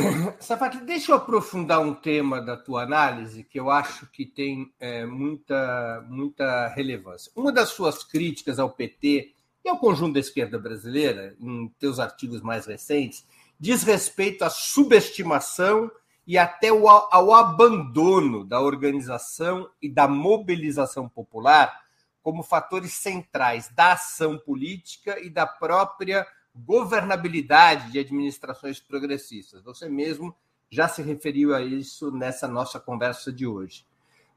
(coughs) Safati, deixa eu aprofundar um tema da tua análise que eu acho que tem é, muita, muita relevância. Uma das suas críticas ao PT e ao conjunto da esquerda brasileira, em teus artigos mais recentes, diz respeito à subestimação e até ao abandono da organização e da mobilização popular como fatores centrais da ação política e da própria governabilidade de administrações progressistas. Você mesmo já se referiu a isso nessa nossa conversa de hoje.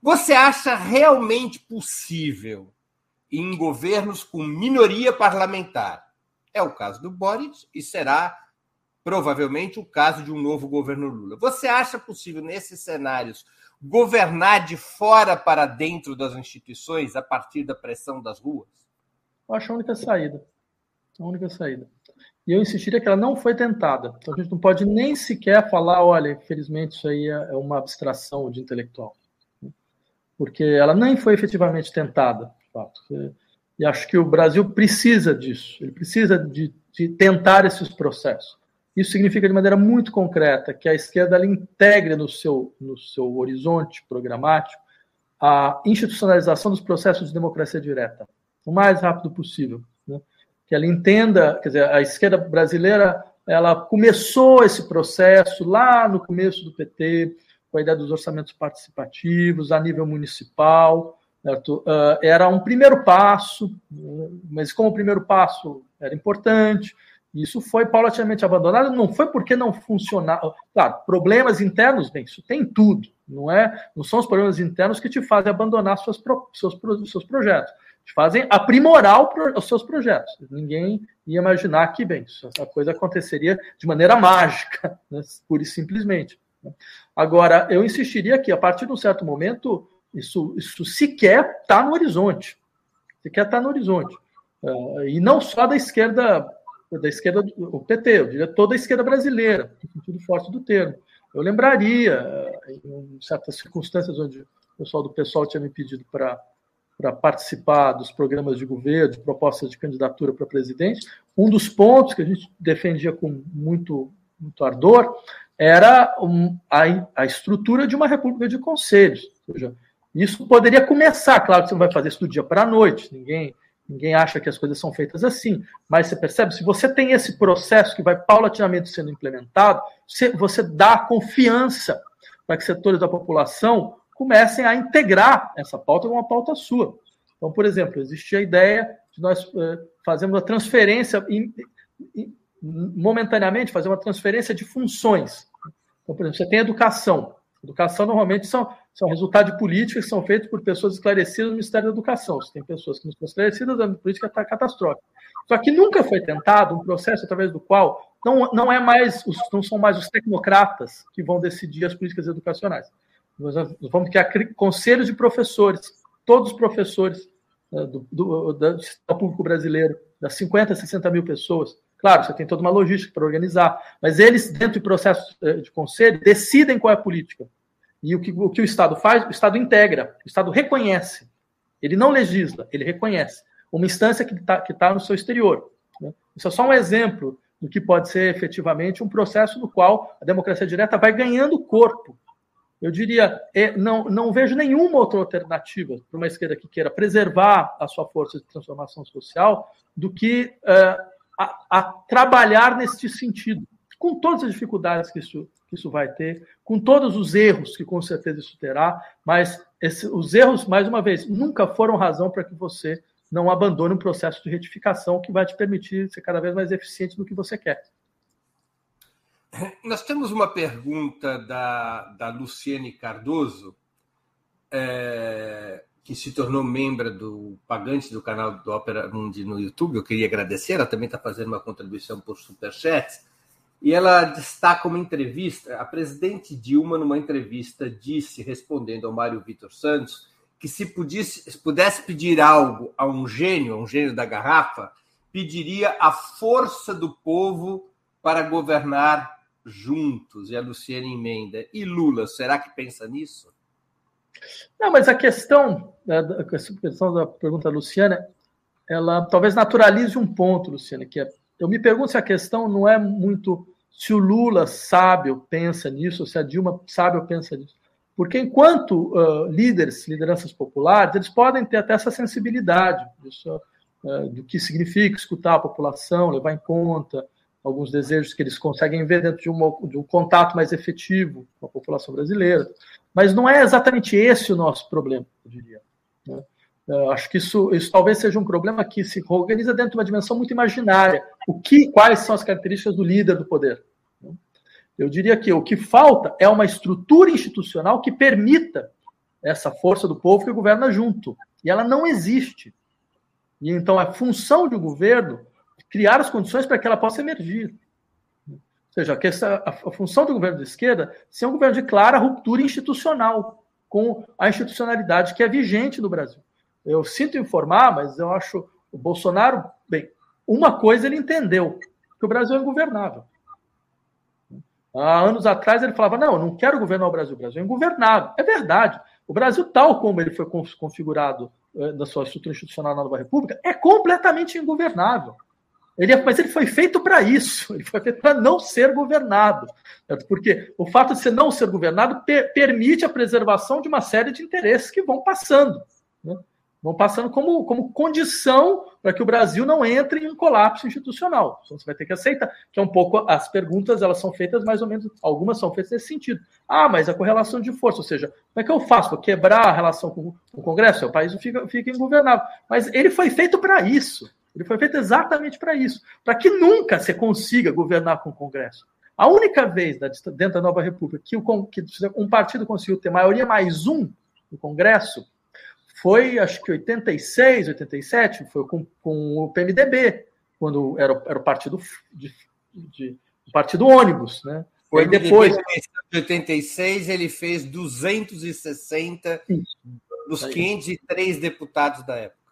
Você acha realmente possível, em governos com minoria parlamentar, é o caso do Boric e será provavelmente o caso de um novo governo Lula. Você acha possível, nesses cenários, governar de fora para dentro das instituições a partir da pressão das ruas? Eu acho a única saída. A única saída. E eu insistiria que ela não foi tentada. Então a gente não pode nem sequer falar, olha, infelizmente isso aí é uma abstração de intelectual. Porque ela nem foi efetivamente tentada, de fato. E acho que o Brasil precisa disso. Ele precisa de, de tentar esses processos. Isso significa de maneira muito concreta que a esquerda ela integre no seu, no seu horizonte programático a institucionalização dos processos de democracia direta, o mais rápido possível. Que ela entenda, quer dizer, a esquerda brasileira ela começou esse processo lá no começo do PT, com a ideia dos orçamentos participativos a nível municipal. Certo? Ah, era um primeiro passo, mas como o primeiro passo era importante, isso foi paulatinamente abandonado, não foi porque não funcionava. Claro, problemas internos, bem, isso tem tudo, não é? Não são os problemas internos que te fazem abandonar seus, seus, seus projetos, fazem aprimorar os seus projetos. Ninguém ia imaginar que, bem, essa coisa aconteceria de maneira mágica, (laughs) né? pura e simplesmente. Né? Agora, eu insistiria que, a partir de um certo momento, isso, isso sequer está no horizonte. Sequer está no horizonte. Uh, e não só da esquerda da esquerda, o PT, eu diria toda a esquerda brasileira, no sentido forte do termo. Eu lembraria, em certas circunstâncias onde o pessoal do pessoal tinha me pedido para para participar dos programas de governo, de propostas de candidatura para presidente, um dos pontos que a gente defendia com muito, muito ardor era um, a, a estrutura de uma república de conselhos. Seja, isso poderia começar, claro que você não vai fazer isso do dia para a noite, ninguém Ninguém acha que as coisas são feitas assim, mas você percebe, se você tem esse processo que vai paulatinamente sendo implementado, você, você dá confiança para que setores da população comecem a integrar essa pauta com uma pauta sua. Então, por exemplo, existia a ideia de nós eh, fazermos uma transferência, momentaneamente, fazer uma transferência de funções. Então, por exemplo, você tem educação. Educação normalmente são, são resultados de políticas que são feitos por pessoas esclarecidas no Ministério da Educação. Se tem pessoas que não estão esclarecidas, a política está catastrófica. Só que nunca foi tentado um processo através do qual não, não, é mais não são mais os tecnocratas que vão decidir as políticas educacionais. Nós vamos criar conselhos de professores, todos os professores né, do, do, do, do público brasileiro, das 50, 60 mil pessoas, Claro, você tem toda uma logística para organizar, mas eles, dentro do processo eh, de conselho, decidem qual é a política. E o que, o que o Estado faz, o Estado integra, o Estado reconhece. Ele não legisla, ele reconhece. Uma instância que está que tá no seu exterior. Né? Isso é só um exemplo do que pode ser efetivamente um processo no qual a democracia direta vai ganhando corpo. Eu diria, é, não, não vejo nenhuma outra alternativa para uma esquerda que queira preservar a sua força de transformação social do que uh, a, a trabalhar neste sentido, com todas as dificuldades que isso, que isso vai ter, com todos os erros que com certeza isso terá, mas esse, os erros, mais uma vez, nunca foram razão para que você não abandone um processo de retificação que vai te permitir ser cada vez mais eficiente no que você quer. Nós temos uma pergunta da, da Luciene Cardoso. É, que se tornou membro do pagante do canal do Opera Mundi no YouTube. Eu queria agradecer, ela também está fazendo uma contribuição por Superchat. E ela destaca uma entrevista. A presidente Dilma, numa entrevista, disse, respondendo ao Mário Vitor Santos, que se pudesse, pudesse pedir algo a um gênio, a um gênio da garrafa, pediria a força do povo para governar juntos. E a Luciana emenda. E Lula, será que pensa nisso? Não, mas a questão, né, a questão da pergunta da Luciana, ela talvez naturalize um ponto, Luciana, que é, eu me pergunto se a questão não é muito se o Lula sabe ou pensa nisso, ou se a Dilma sabe ou pensa nisso. Porque enquanto uh, líderes, lideranças populares, eles podem ter até essa sensibilidade disso, uh, do que significa escutar a população, levar em conta, alguns desejos que eles conseguem ver dentro de, de um contato mais efetivo com a população brasileira. Mas não é exatamente esse o nosso problema, eu diria. Né? Eu acho que isso, isso talvez seja um problema que se organiza dentro de uma dimensão muito imaginária. O que, quais são as características do líder do poder? Eu diria que o que falta é uma estrutura institucional que permita essa força do povo que governa junto. E ela não existe. E então a função do governo criar as condições para que ela possa emergir. Ou seja, que essa, a, a função do governo de esquerda ser um governo de clara ruptura institucional com a institucionalidade que é vigente no Brasil. Eu sinto informar, mas eu acho o Bolsonaro, bem, uma coisa ele entendeu, que o Brasil é ingovernável. Há anos atrás ele falava: não, eu não quero governar o Brasil, o Brasil é ingovernável. É verdade. O Brasil, tal como ele foi configurado eh, na sua estrutura institucional na nova república, é completamente ingovernável. Ele, é, mas ele foi feito para isso, ele foi feito para não ser governado. Certo? Porque o fato de você não ser governado per, permite a preservação de uma série de interesses que vão passando. Né? vão passando como, como condição para que o Brasil não entre em um colapso institucional. Então, você vai ter que aceitar, que é um pouco as perguntas, elas são feitas mais ou menos, algumas são feitas nesse sentido. Ah, mas a correlação de força, ou seja, como é que eu faço? Vou quebrar a relação com, com o Congresso? O país fica, fica ingovernável. Mas ele foi feito para isso. Ele foi feito exatamente para isso. Para que nunca você consiga governar com o Congresso. A única vez dentro da nova República que, o, que um partido conseguiu ter maioria mais um no Congresso foi, acho que 86, 87, foi com, com o PMDB, quando era, era o partido de, de, de partido ônibus, né? Foi depois. Em 86, ele fez 260 Isso. dos 503 deputados da época.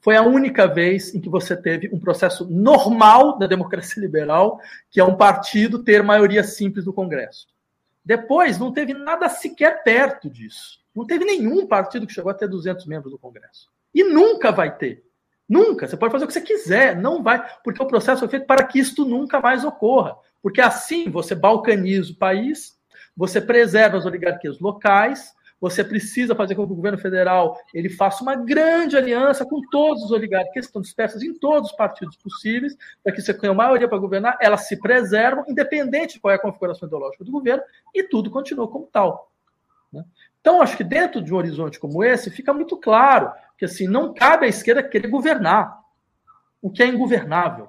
Foi a única vez em que você teve um processo normal da democracia liberal, que é um partido ter maioria simples no Congresso. Depois, não teve nada sequer perto disso. Não teve nenhum partido que chegou a ter 200 membros do Congresso. E nunca vai ter. Nunca. Você pode fazer o que você quiser, não vai, porque o processo foi feito para que isto nunca mais ocorra. Porque assim você balcaniza o país, você preserva as oligarquias locais, você precisa fazer com que o governo federal ele faça uma grande aliança com todos os oligarcas que estão dispersos em todos os partidos possíveis, para que você tenha maioria para governar, elas se preservam, independente de qual é a configuração ideológica do governo, e tudo continua como tal. Né? Então, acho que dentro de um horizonte como esse, fica muito claro que assim não cabe à esquerda querer governar o que é ingovernável.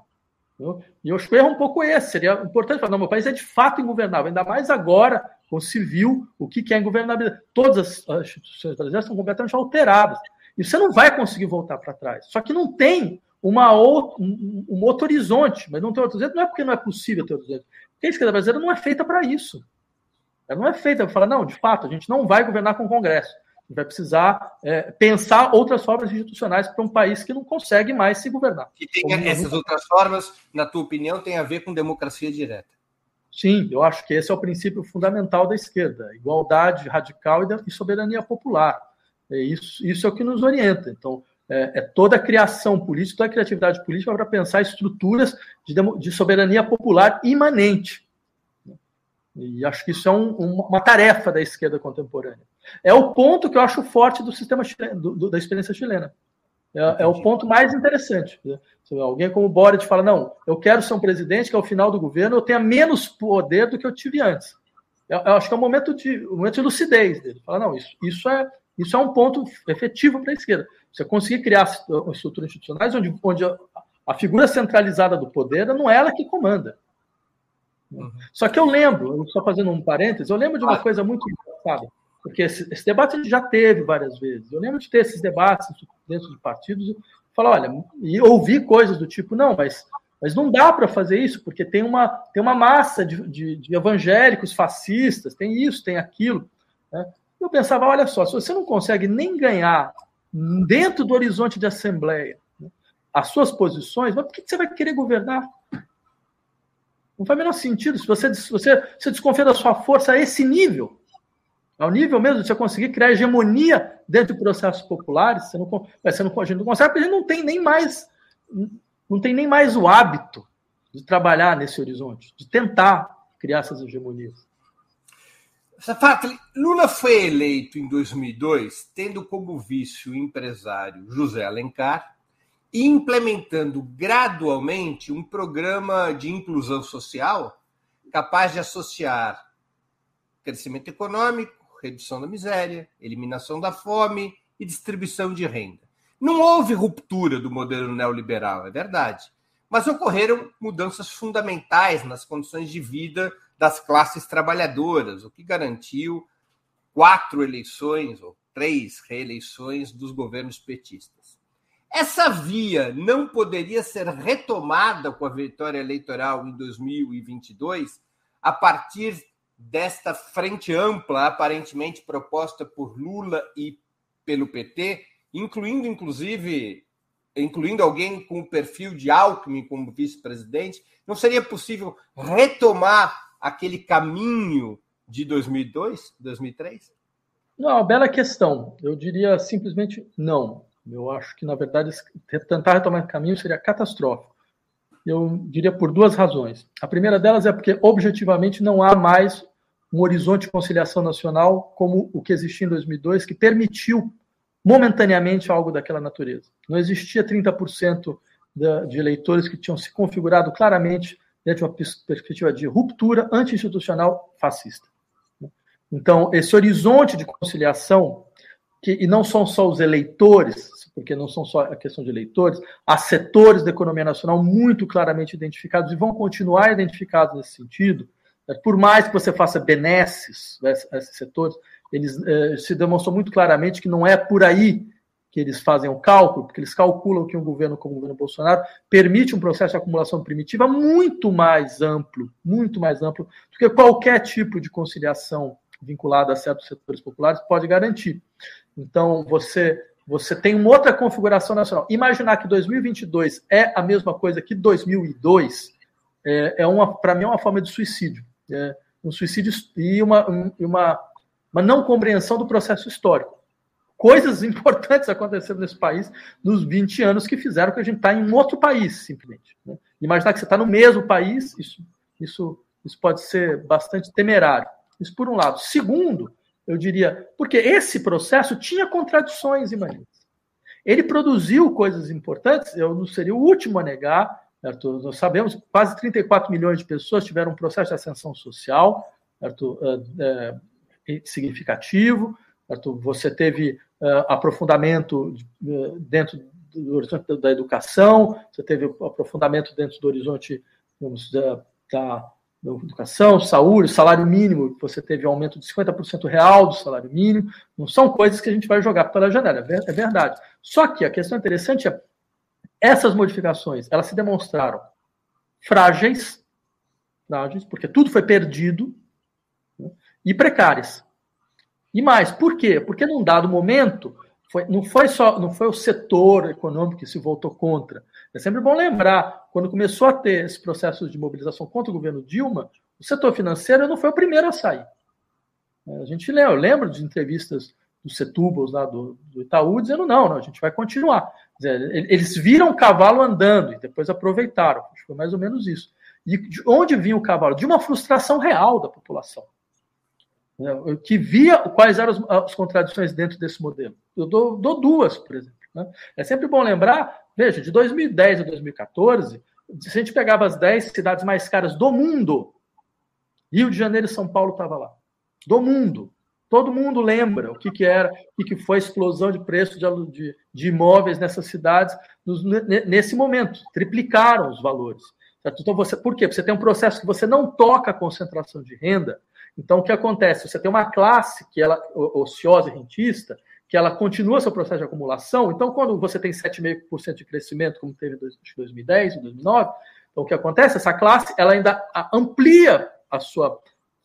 Entendeu? E eu acho que erro é um pouco esse. Seria importante falar, não, meu país é de fato ingovernável, ainda mais agora, com o civil, o que é ingovernabilidade. Todas as instituições brasileiras são completamente alteradas. E você não vai conseguir voltar para trás. Só que não tem uma outra, um, um outro horizonte. Mas não tem outro horizonte, não é porque não é possível ter outro horizonte. Porque a esquerda brasileira não é feita para isso. Ela não é feita para falar, não, de fato, a gente não vai governar com o Congresso. A gente vai precisar é, pensar outras formas institucionais para um país que não consegue mais se governar. E tem, essas outras formas, na tua opinião, tem a ver com democracia direta? Sim, eu acho que esse é o princípio fundamental da esquerda: igualdade radical e soberania popular. É isso, isso é o que nos orienta. Então, é, é toda a criação política, toda a criatividade política para pensar estruturas de, de soberania popular imanente. E acho que isso é um, uma tarefa da esquerda contemporânea. É o ponto que eu acho forte do sistema do, da experiência chilena. É, é, o ponto mais interessante. Né? Alguém como Boric fala: não, eu quero ser um presidente que ao final do governo eu tenha menos poder do que eu tive antes. Eu, eu acho que é um momento de, um momento de lucidez dele. Fala: não, isso, isso, é, isso é um ponto efetivo para a esquerda. Você conseguir criar estruturas institucionais onde, onde a, a figura centralizada do poder não é ela que comanda. Uhum. Só que eu lembro, só fazendo um parênteses, eu lembro de uma ah. coisa muito engraçada, porque esse, esse, debate já teve várias vezes. Eu lembro de ter esses debates dentro de partidos falar, olha, e ouvir coisas do tipo, não, mas, mas não dá para fazer isso, porque tem uma, tem uma massa de, de, de evangélicos fascistas, tem isso, tem aquilo. Né? Eu pensava, olha só, se você não consegue nem ganhar dentro do horizonte de assembleia né, as suas posições, mas por que você vai querer governar? Não faz o menor sentido. Se você, se você se desconfia da sua força a esse nível, ao nível mesmo de você conseguir criar hegemonia dentro de processos populares, você não, você não, a gente não consegue, porque a gente não tem nem mais, não tem nem mais o hábito de trabalhar nesse horizonte, de tentar criar essas hegemonias. Safatli, Lula foi eleito em 2002 tendo como vice o empresário José Alencar e implementando gradualmente um programa de inclusão social capaz de associar crescimento econômico, redução da miséria, eliminação da fome e distribuição de renda. Não houve ruptura do modelo neoliberal, é verdade, mas ocorreram mudanças fundamentais nas condições de vida das classes trabalhadoras, o que garantiu quatro eleições ou três reeleições dos governos petistas. Essa via não poderia ser retomada com a vitória eleitoral em 2022 a partir desta frente ampla, aparentemente proposta por Lula e pelo PT, incluindo inclusive incluindo alguém com o perfil de Alckmin como vice-presidente, não seria possível retomar aquele caminho de 2002, 2003? Não, bela questão. Eu diria simplesmente não. Eu acho que, na verdade, tentar retomar esse caminho seria catastrófico. Eu diria por duas razões. A primeira delas é porque, objetivamente, não há mais um horizonte de conciliação nacional como o que existia em 2002, que permitiu momentaneamente algo daquela natureza. Não existia 30% de eleitores que tinham se configurado claramente dentro de uma perspectiva de ruptura anti-institucional fascista. Então, esse horizonte de conciliação, que, e não são só os eleitores, porque não são só a questão de eleitores, há setores da economia nacional muito claramente identificados e vão continuar identificados nesse sentido, por mais que você faça benesses a esses setores, eles eh, se demonstrou muito claramente que não é por aí que eles fazem o cálculo, porque eles calculam que um governo como o governo Bolsonaro permite um processo de acumulação primitiva muito mais amplo, muito mais amplo do que qualquer tipo de conciliação vinculada a certos setores populares pode garantir. Então, você você tem uma outra configuração nacional. Imaginar que 2022 é a mesma coisa que 2002 é, é uma, para mim, é uma forma de suicídio. É um suicídio e uma, uma uma não compreensão do processo histórico. Coisas (laughs) importantes aconteceram nesse país nos 20 anos que fizeram que a gente está em um outro país, simplesmente. Né? Imaginar que você está no mesmo país, isso, isso, isso pode ser bastante temerário. Isso por um lado. Segundo, eu diria, porque esse processo tinha contradições imaginadas. Ele produziu coisas importantes, eu não seria o último a negar, nós sabemos que quase 34 milhões de pessoas tiveram um processo de ascensão social, certo? É, significativo. Você teve uh, aprofundamento dentro do horizonte da educação, você teve aprofundamento dentro do horizonte vamos, da, da, da educação, saúde, salário mínimo, você teve aumento de 50% real do salário mínimo. Não são coisas que a gente vai jogar pela janela, é, é verdade. Só que a questão interessante é essas modificações, elas se demonstraram frágeis, frágeis, porque tudo foi perdido, e precárias. E mais, por quê? Porque num dado momento, foi, não foi só não foi o setor econômico que se voltou contra. É sempre bom lembrar, quando começou a ter esse processo de mobilização contra o governo Dilma, o setor financeiro não foi o primeiro a sair. A gente lembra, eu lembro de entrevistas dos Setúbalos lá do, do Itaú dizendo não, não, a gente vai continuar. Eles viram o cavalo andando e depois aproveitaram. Foi mais ou menos isso. E de onde vinha o cavalo? De uma frustração real da população. Né, que via quais eram as, contradições dentro desse modelo. Eu dou, dou duas, por exemplo. Né? É sempre bom lembrar, veja, de 2010 a 2014, se a gente pegava as 10 cidades mais caras do mundo, Rio de Janeiro e São Paulo estava lá. Do mundo. Todo mundo lembra o que, que era, o que, foi a explosão de preço de, de, imóveis nessas cidades nos, nesse momento. Triplicaram os valores. Certo? Então, você, por quê? Você tem um processo que você não toca a concentração de renda, então, o que acontece? Você tem uma classe que ela ociosa e rentista, que ela continua seu processo de acumulação. Então, quando você tem 7,5% de crescimento, como teve em 2010 ou 2009, então o que acontece? Essa classe ela ainda amplia a sua,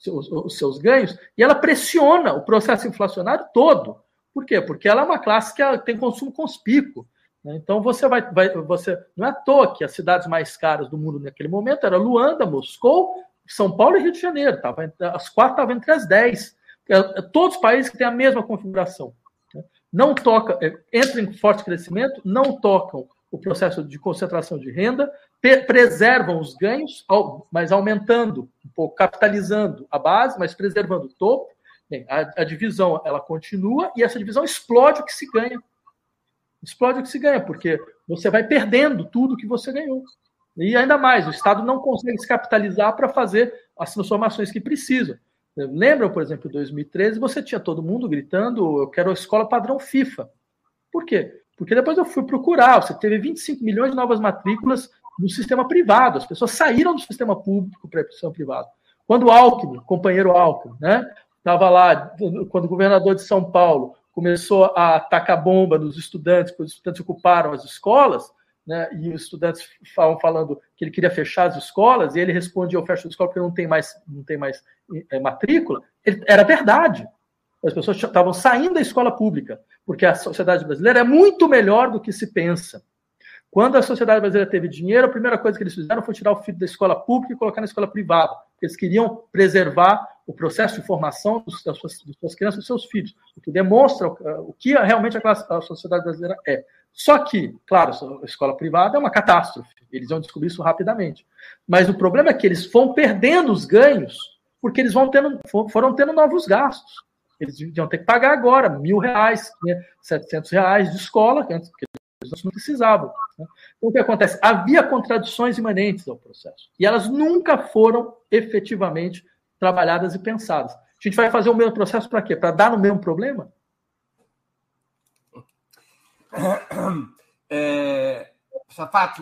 os seus ganhos e ela pressiona o processo inflacionário todo. Por quê? Porque ela é uma classe que tem consumo conspícuo. Né? Então você vai, vai, você não é à toa que as cidades mais caras do mundo naquele momento eram Luanda, Moscou, são Paulo e Rio de Janeiro, tava, as quatro estavam entre as dez. É, é, todos os países que têm a mesma configuração. Né? Não toca, é, entram em forte crescimento, não tocam o processo de concentração de renda, preservam os ganhos, mas aumentando um pouco, capitalizando a base, mas preservando o topo. Bem, a, a, divisão ela continua e essa divisão explode o que se ganha. explode o que se ganha, porque você vai perdendo tudo que você ganhou. E ainda mais, o Estado não consegue se capitalizar para fazer as transformações que precisa. Lembram, por exemplo, em 2013, você tinha todo mundo gritando: eu quero a escola padrão FIFA. Por quê? Porque depois eu fui procurar, você teve 25 milhões de novas matrículas no sistema privado, as pessoas saíram do sistema público para o sistema privado. Quando o Alckmin, companheiro Alckmin, né, estava lá, quando o governador de São Paulo começou a atacar bomba nos estudantes, quando os estudantes ocuparam as escolas, né, e os estudantes estavam falando que ele queria fechar as escolas, e ele respondia, eu fecho a escola porque não tem mais, não tem mais é, matrícula, ele, era verdade. As pessoas estavam saindo da escola pública, porque a sociedade brasileira é muito melhor do que se pensa. Quando a sociedade brasileira teve dinheiro, a primeira coisa que eles fizeram foi tirar o filho da escola pública e colocar na escola privada. Eles queriam preservar o processo de formação das suas, das suas crianças e dos seus filhos, o que demonstra o que realmente a, classe, a sociedade brasileira é. Só que, claro, a escola privada é uma catástrofe, eles vão descobrir isso rapidamente. Mas o problema é que eles vão perdendo os ganhos porque eles vão tendo, foram tendo novos gastos. Eles iam ter que pagar agora mil reais, setecentos reais de escola, que antes, porque eles não precisavam. Né? Então, o que acontece? Havia contradições imanentes ao processo. E elas nunca foram efetivamente trabalhadas e pensadas. A gente vai fazer o mesmo processo para quê? Para dar no mesmo problema? (coughs) É,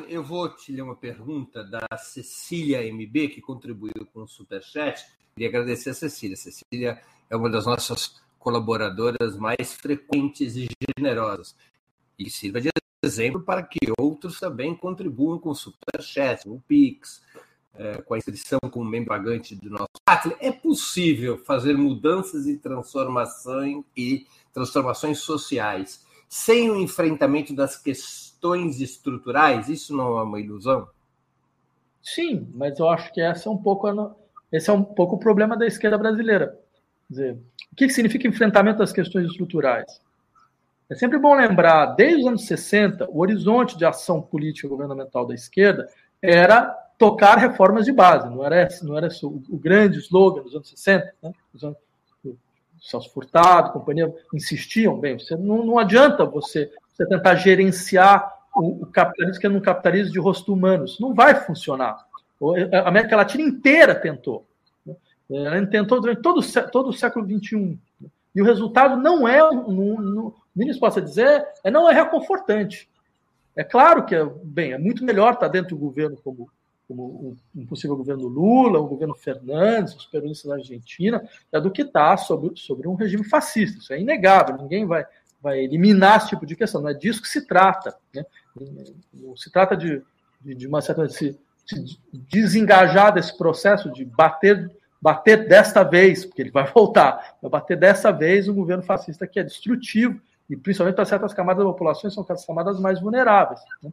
eu vou te ler uma pergunta da Cecília MB, que contribuiu com o Superchat. Queria agradecer a Cecília. Cecília é uma das nossas colaboradoras mais frequentes e generosas. E sirva de exemplo para que outros também contribuam com o Superchat, o Pix, é, com a inscrição como membro pagante do nosso Atlas. É possível fazer mudanças e transformações e transformações sociais sem o enfrentamento das questões estruturais? Isso não é uma ilusão? Sim, mas eu acho que essa é um pouco esse é um pouco o problema da esquerda brasileira. Dizer, o que significa enfrentamento das questões estruturais? É sempre bom lembrar, desde os anos 60, o horizonte de ação política governamental da esquerda era tocar reformas de base, não era, não era o, o grande slogan dos anos 60, né? Os anos, o Celso Furtado, companhia, insistiam, bem, você, não, não adianta você, você tentar gerenciar o, o capitalismo que é um capitalismo de rosto humano, isso não vai funcionar. A América Latina inteira tentou. Né? Ela tentou durante todo, todo o século XXI. E o resultado não é, no mínimo possa dizer, é, não é reconfortante. É claro que, é, bem, é muito melhor estar dentro do governo como, como um possível governo Lula, o governo Fernandes, os peronistas da Argentina, é do que estar sobre, sobre um regime fascista. Isso é inegável, ninguém vai, vai eliminar esse tipo de questão, não é disso que se trata. Né? Se trata de, de, de uma certa. De se, se desengajar desse processo de bater bater desta vez, porque ele vai (laughs) voltar, vai bater dessa vez um governo fascista que é destrutivo, e principalmente para certas camadas da população, são as camadas mais vulneráveis, né?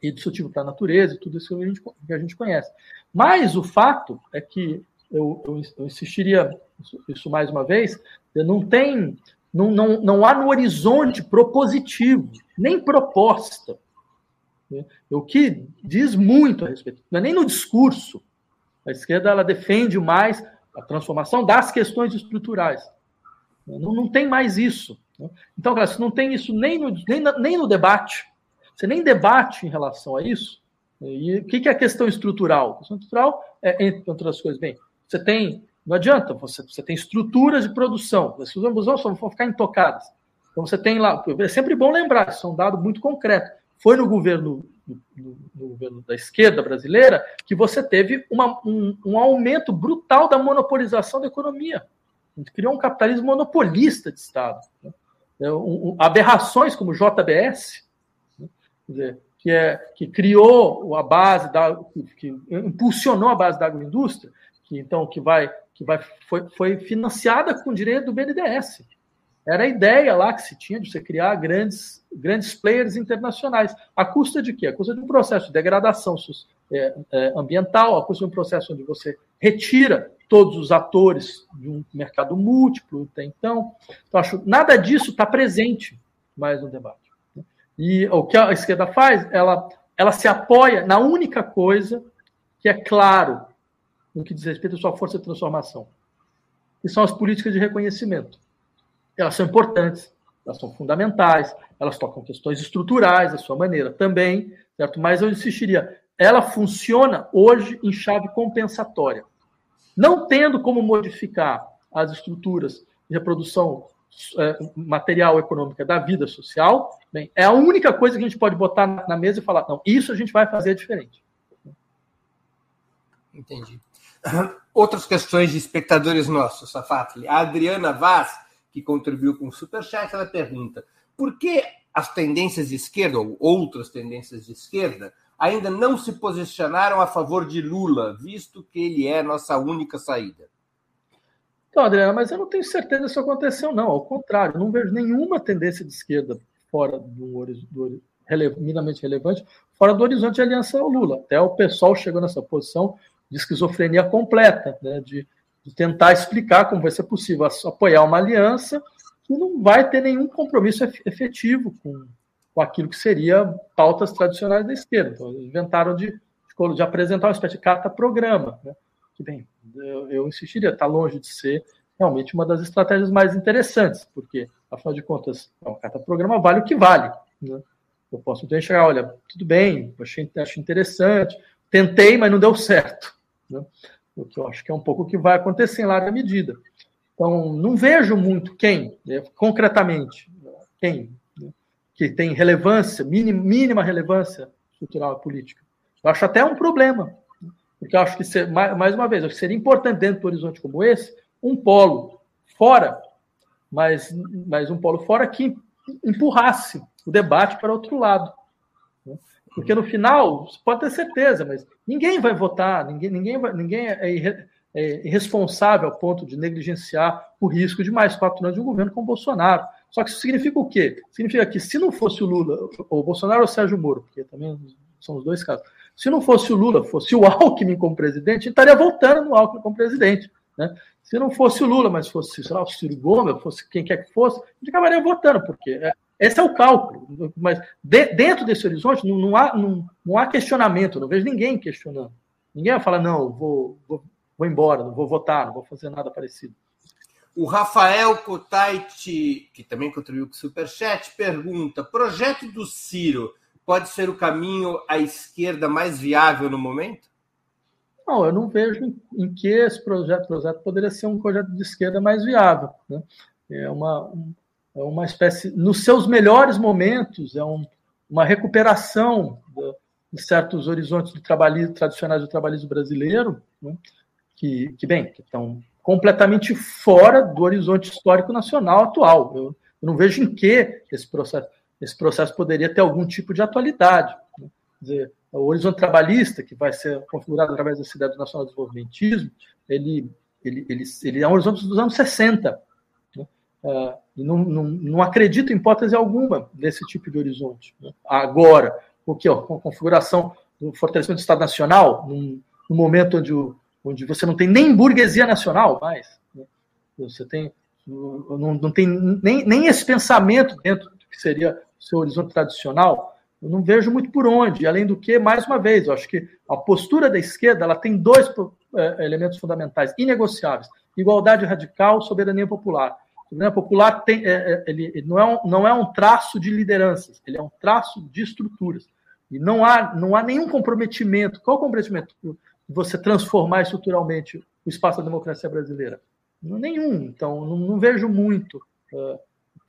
e destrutivo para a natureza e tudo isso que a, gente, que a gente conhece. Mas o fato é que, eu, eu, eu insistiria isso, isso, mais uma vez, não tem, não, não, não há no horizonte propositivo, nem proposta, né? o que diz muito a respeito, não é nem no discurso, a esquerda ela defende mais a transformação das questões estruturais. Não, não tem mais isso. Né? Então, claro, se não tem isso nem no, nem, nem no debate, você nem debate em relação a isso. E o que é a questão estrutural? A questão estrutural é, entre outras coisas, bem, você tem, não adianta, você, você tem estruturas de produção, as estruturas vão ficar intocadas. Então você tem lá, é sempre bom lembrar, isso é um dado muito concreto. Foi no governo no, no, governo da esquerda brasileira, que você teve uma, um, um, aumento brutal da monopolização da economia. Criou um capitalismo monopolista de Estado. Né? É, aberrações como o JBS, né? dizer, que, é, que criou a base, da, que, impulsionou a base da agroindústria, que então que vai, que vai, foi, foi financiada com dinheiro do BNDES. Era a ideia lá que se tinha de você criar grandes, grandes players internacionais. A custa de quê? A custa de um processo de degradação é, é, ambiental, a custa de um processo onde você retira todos os atores de um mercado múltiplo até então. Então, acho nada disso está presente mais no debate. E o que a esquerda faz, ela, ela se apoia na única coisa que é claro no que diz respeito à sua força de transformação, que são as políticas de reconhecimento elas são importantes. elas são fundamentais, elas tocam questões estruturais da sua maneira também, certo? Mas eu insistiria, ela funciona hoje em chave compensatória. Não tendo como modificar as estruturas de reprodução é, material econômica da vida social, bem, é a única coisa que a gente pode botar na mesa e falar, não, isso a gente vai fazer diferente. Entendi. Outras questões de espectadores nossos, Safatli. A Adriana Vaz, que contribuiu com o Superchat, ela pergunta: por que as tendências de esquerda, ou outras tendências de esquerda, ainda não se posicionaram a favor de Lula, visto que ele é nossa única saída? Então, Adriana, mas eu não tenho certeza se aconteceu, não. Ao contrário, não vejo nenhuma tendência de esquerda fora do, do minimamente relevante, fora do horizonte de aliança ao Lula. Até o pessoal chegou nessa posição de esquizofrenia completa, né? de, de tentar explicar como vai ser possível apoiar uma aliança que não vai ter nenhum compromisso efetivo com, com aquilo que seria pautas tradicionais da esquerda. Então, inventaram de, de apresentar uma espécie de carta-programa. Né? Que bem, eu, eu insistiria, está longe de ser realmente uma das estratégias mais interessantes, porque, afinal de contas, uma carta-programa vale o que vale. Né? Eu posso então chegar, olha, tudo bem, achei, acho interessante, tentei, mas não deu certo. Né? O que eu acho que é um pouco o que vai acontecer em larga medida. Então, não vejo muito quem, né, concretamente, quem que tem relevância, mínima, mínima relevância estrutural e política. Eu acho até um problema, porque eu acho que, ser, mais uma vez, seria importante dentro do horizonte como esse, um polo fora, mas, mas um polo fora que empurrasse o debate para outro lado. Né? Porque no final, você pode ter certeza, mas ninguém vai votar, ninguém, ninguém, vai, ninguém é, é irresponsável ao ponto de negligenciar o risco de mais quatro anos de um governo com Bolsonaro. Só que isso significa o quê? Significa que se não fosse o Lula, ou o Bolsonaro ou o Sérgio Moro, porque também são os dois casos, se não fosse o Lula, fosse o (laughs) Alckmin como presidente, estaria voltando no Alckmin como presidente. Né? Se não fosse o Lula, mas fosse lá, o Ciro Gomes, fosse quem quer que fosse, gente acabaria votando, porque é, esse é o cálculo. Mas de, dentro desse horizonte não, não, há, não, não há questionamento, não vejo ninguém questionando. Ninguém vai falar, não, vou, vou, vou embora, não vou votar, não vou fazer nada parecido. O Rafael Cotaiti, que também contribuiu com o Superchat, pergunta: projeto do Ciro pode ser o caminho à esquerda mais viável no momento? Não, eu não vejo em, que esse projeto, projeto poderia ser um projeto de esquerda mais viável. Né? É uma, é uma espécie, nos seus melhores momentos, é um, uma recuperação de certos horizontes do trabalhismo, tradicionais do trabalhismo brasileiro, né? que, que, bem, que estão completamente fora do horizonte histórico nacional atual. Eu, eu não vejo em que esse processo, esse processo poderia ter algum tipo de atualidade. Né? Quer dizer, o horizonte trabalhista, que vai ser configurado através da Cidade Nacional do Desenvolvimentismo, ele, ele, ele, ele é um horizonte dos anos 60. Uh, não, não, não acredito em hipótese alguma desse tipo de horizonte. Né? Agora, o que? Com a configuração do fortalecimento do Estado Nacional, num, num momento onde o, onde você não tem nem burguesia nacional mais. Né? Você tem, não, não tem nem, nem esse pensamento dentro do que seria o seu horizonte tradicional. Eu não vejo muito por onde. Além do que, mais uma vez, eu acho que a postura da esquerda ela tem dois é, elementos fundamentais, inegociáveis: igualdade radical, soberania popular. Soberania popular tem, é, é, ele, não, é um, não é um traço de lideranças, ele é um traço de estruturas. E não há, não há nenhum comprometimento. Qual o comprometimento? você transformar estruturalmente o espaço da democracia brasileira? Nenhum. Então, não, não vejo muito uh,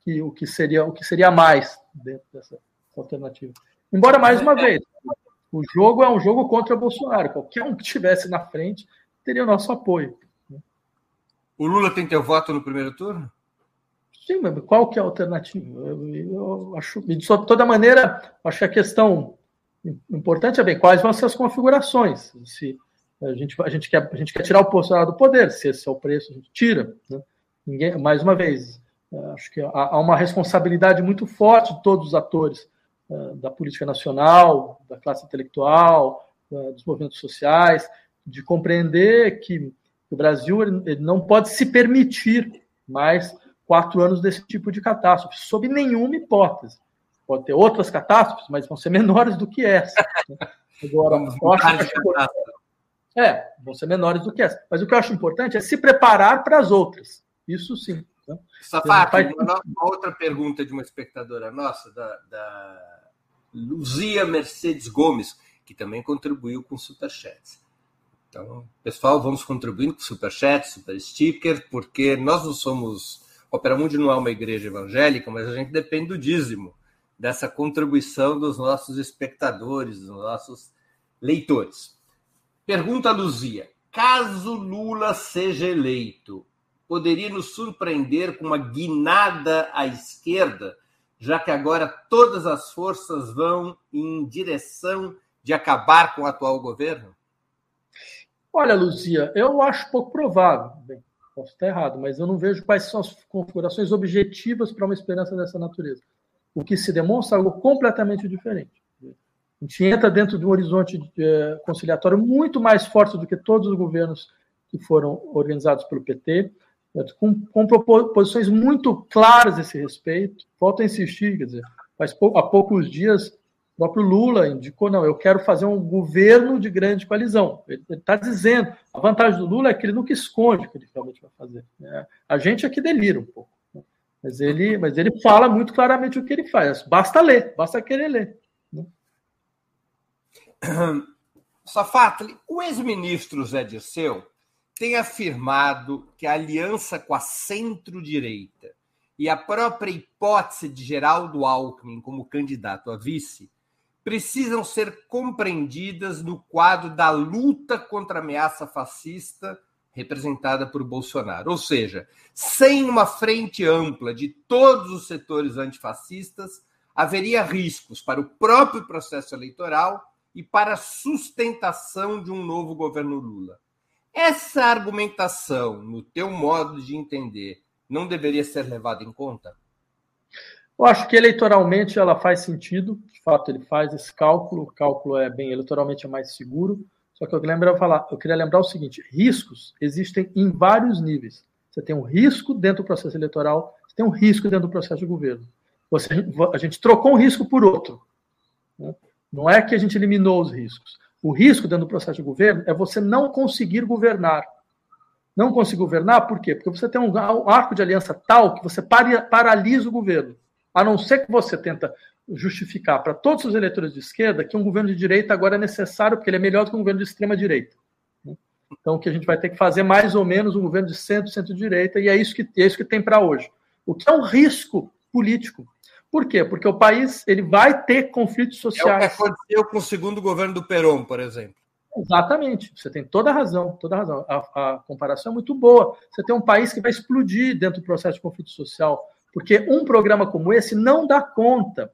que, o, que seria, o que seria mais dentro dessa alternativa. Embora, mais uma vez, o jogo é um jogo contra Bolsonaro. Qualquer um que estivesse na frente teria o nosso apoio. O Lula tem teu voto no primeiro turno? Sim, mas qual que é a alternativa? Eu, eu acho, de toda maneira, acho que a questão importante é bem quais vão ser as configurações. Se a gente, a gente, quer, a gente quer tirar o Bolsonaro do poder, se esse é o preço, a gente tira. Né? Ninguém, mais uma vez, é, acho que há, uma responsabilidade muito forte de todos os atores uh, da política nacional, da classe intelectual, uh, dos movimentos sociais, de compreender que o Brasil não pode se permitir mais quatro anos desse tipo de catástrofe, sob nenhuma hipótese. Pode ter outras catástrofes, mas vão ser (laughs) menores do que essa. Agora, eu acho que é, vão ser menores do que essa. Mas o que eu acho importante é se preparar para as outras. Isso sim. Né? Safati, faz... uma, uma, outra pergunta de uma espectadora nossa, da, da Luzia Mercedes Gomes, que também contribuiu com superchats. Então, pessoal, vamos contribuindo com superchat, super sticker, porque nós não somos. Opera Mundi não é uma igreja evangélica, mas a gente depende do dízimo, dessa contribuição dos nossos espectadores, dos nossos leitores. Pergunta Luzia: caso Lula seja eleito, poderia nos surpreender com uma guinada à esquerda, já que agora todas as forças vão em direção de acabar com o atual governo? Olha, Luzia, eu acho pouco provável. Bem, posso estar errado, mas eu não vejo quais são as configurações objetivas para uma esperança dessa natureza. O que se demonstra é algo completamente diferente. A gente entra dentro de um horizonte eh, conciliatório muito mais forte do que todos os governos que foram organizados pelo PT, com, com posições muito claras a esse respeito. Volto a insistir, quer dizer, faz pou, há poucos dias o próprio Lula indicou, não, eu quero fazer um governo de grande coalizão. Ele está dizendo, a vantagem do Lula é que ele nunca esconde o que ele realmente vai fazer. Né? A gente aqui delira um pouco. Né? Mas ele, mas ele fala muito claramente o que ele faz. Basta ler, basta querer ler. Né? (coughs) Safatli, o ex-ministro Zé Dirceu tem afirmado que a aliança com a centro-direita e a própria hipótese de Geraldo Alckmin como candidato a vice precisam ser compreendidas no quadro da luta contra a ameaça fascista representada por Bolsonaro. Ou seja, sem uma frente ampla de todos os setores antifascistas, haveria riscos para o próprio processo eleitoral e para a sustentação de um novo governo Lula. Essa argumentação, no teu modo de entender, não deveria ser levada em conta? Eu acho que eleitoralmente ela faz sentido, de fato ele faz esse cálculo, o cálculo é bem eleitoralmente é mais seguro. Só que eu, lembro, falar, eu queria lembrar o seguinte: riscos existem em vários níveis. Você tem um risco dentro do processo eleitoral, você tem um risco dentro do processo de governo. Você, a gente trocou um risco por outro. Né? Não é que a gente eliminou os riscos. O risco dentro do processo de governo é você não conseguir governar. Não conseguir governar, por quê? Porque você tem um arco de aliança tal que você paralisa o governo. A não ser que você tenta justificar para todos os eleitores de esquerda que um governo de direita agora é necessário, porque ele é melhor do que um governo de extrema-direita. Então, o que a gente vai ter que fazer mais ou menos um governo de centro, centro-direita, e é isso que, é isso que tem para hoje. O que é um risco político. Por quê? Porque o país ele vai ter conflitos sociais. É o que aconteceu com o segundo governo do Perón, por exemplo. Exatamente, você tem toda a razão, toda a razão. A, a, comparação é muito boa. Você tem um país que vai explodir dentro do processo de conflito social, porque um programa como esse não dá conta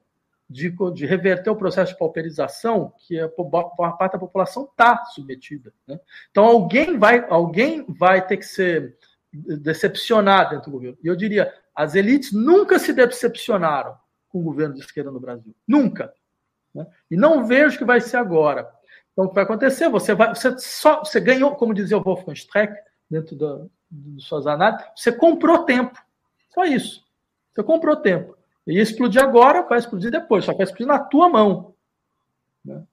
de, de reverter o processo de pauperização que a, a parte da população está submetida. Né? Então alguém vai, alguém vai ter que ser decepcionado dentro do governo. E eu diria, as elites nunca se decepcionaram com o governo de esquerda no Brasil. Nunca. Né? E não vejo que vai ser agora. Então, o que vai acontecer? Você, vai, você, só, você ganhou, como dizia o Wolfgang Streck, dentro da, de suas análises, você comprou tempo. Só isso. Você comprou tempo. E explodir agora, vai explodir depois, só que vai explodir na tua mão. Né?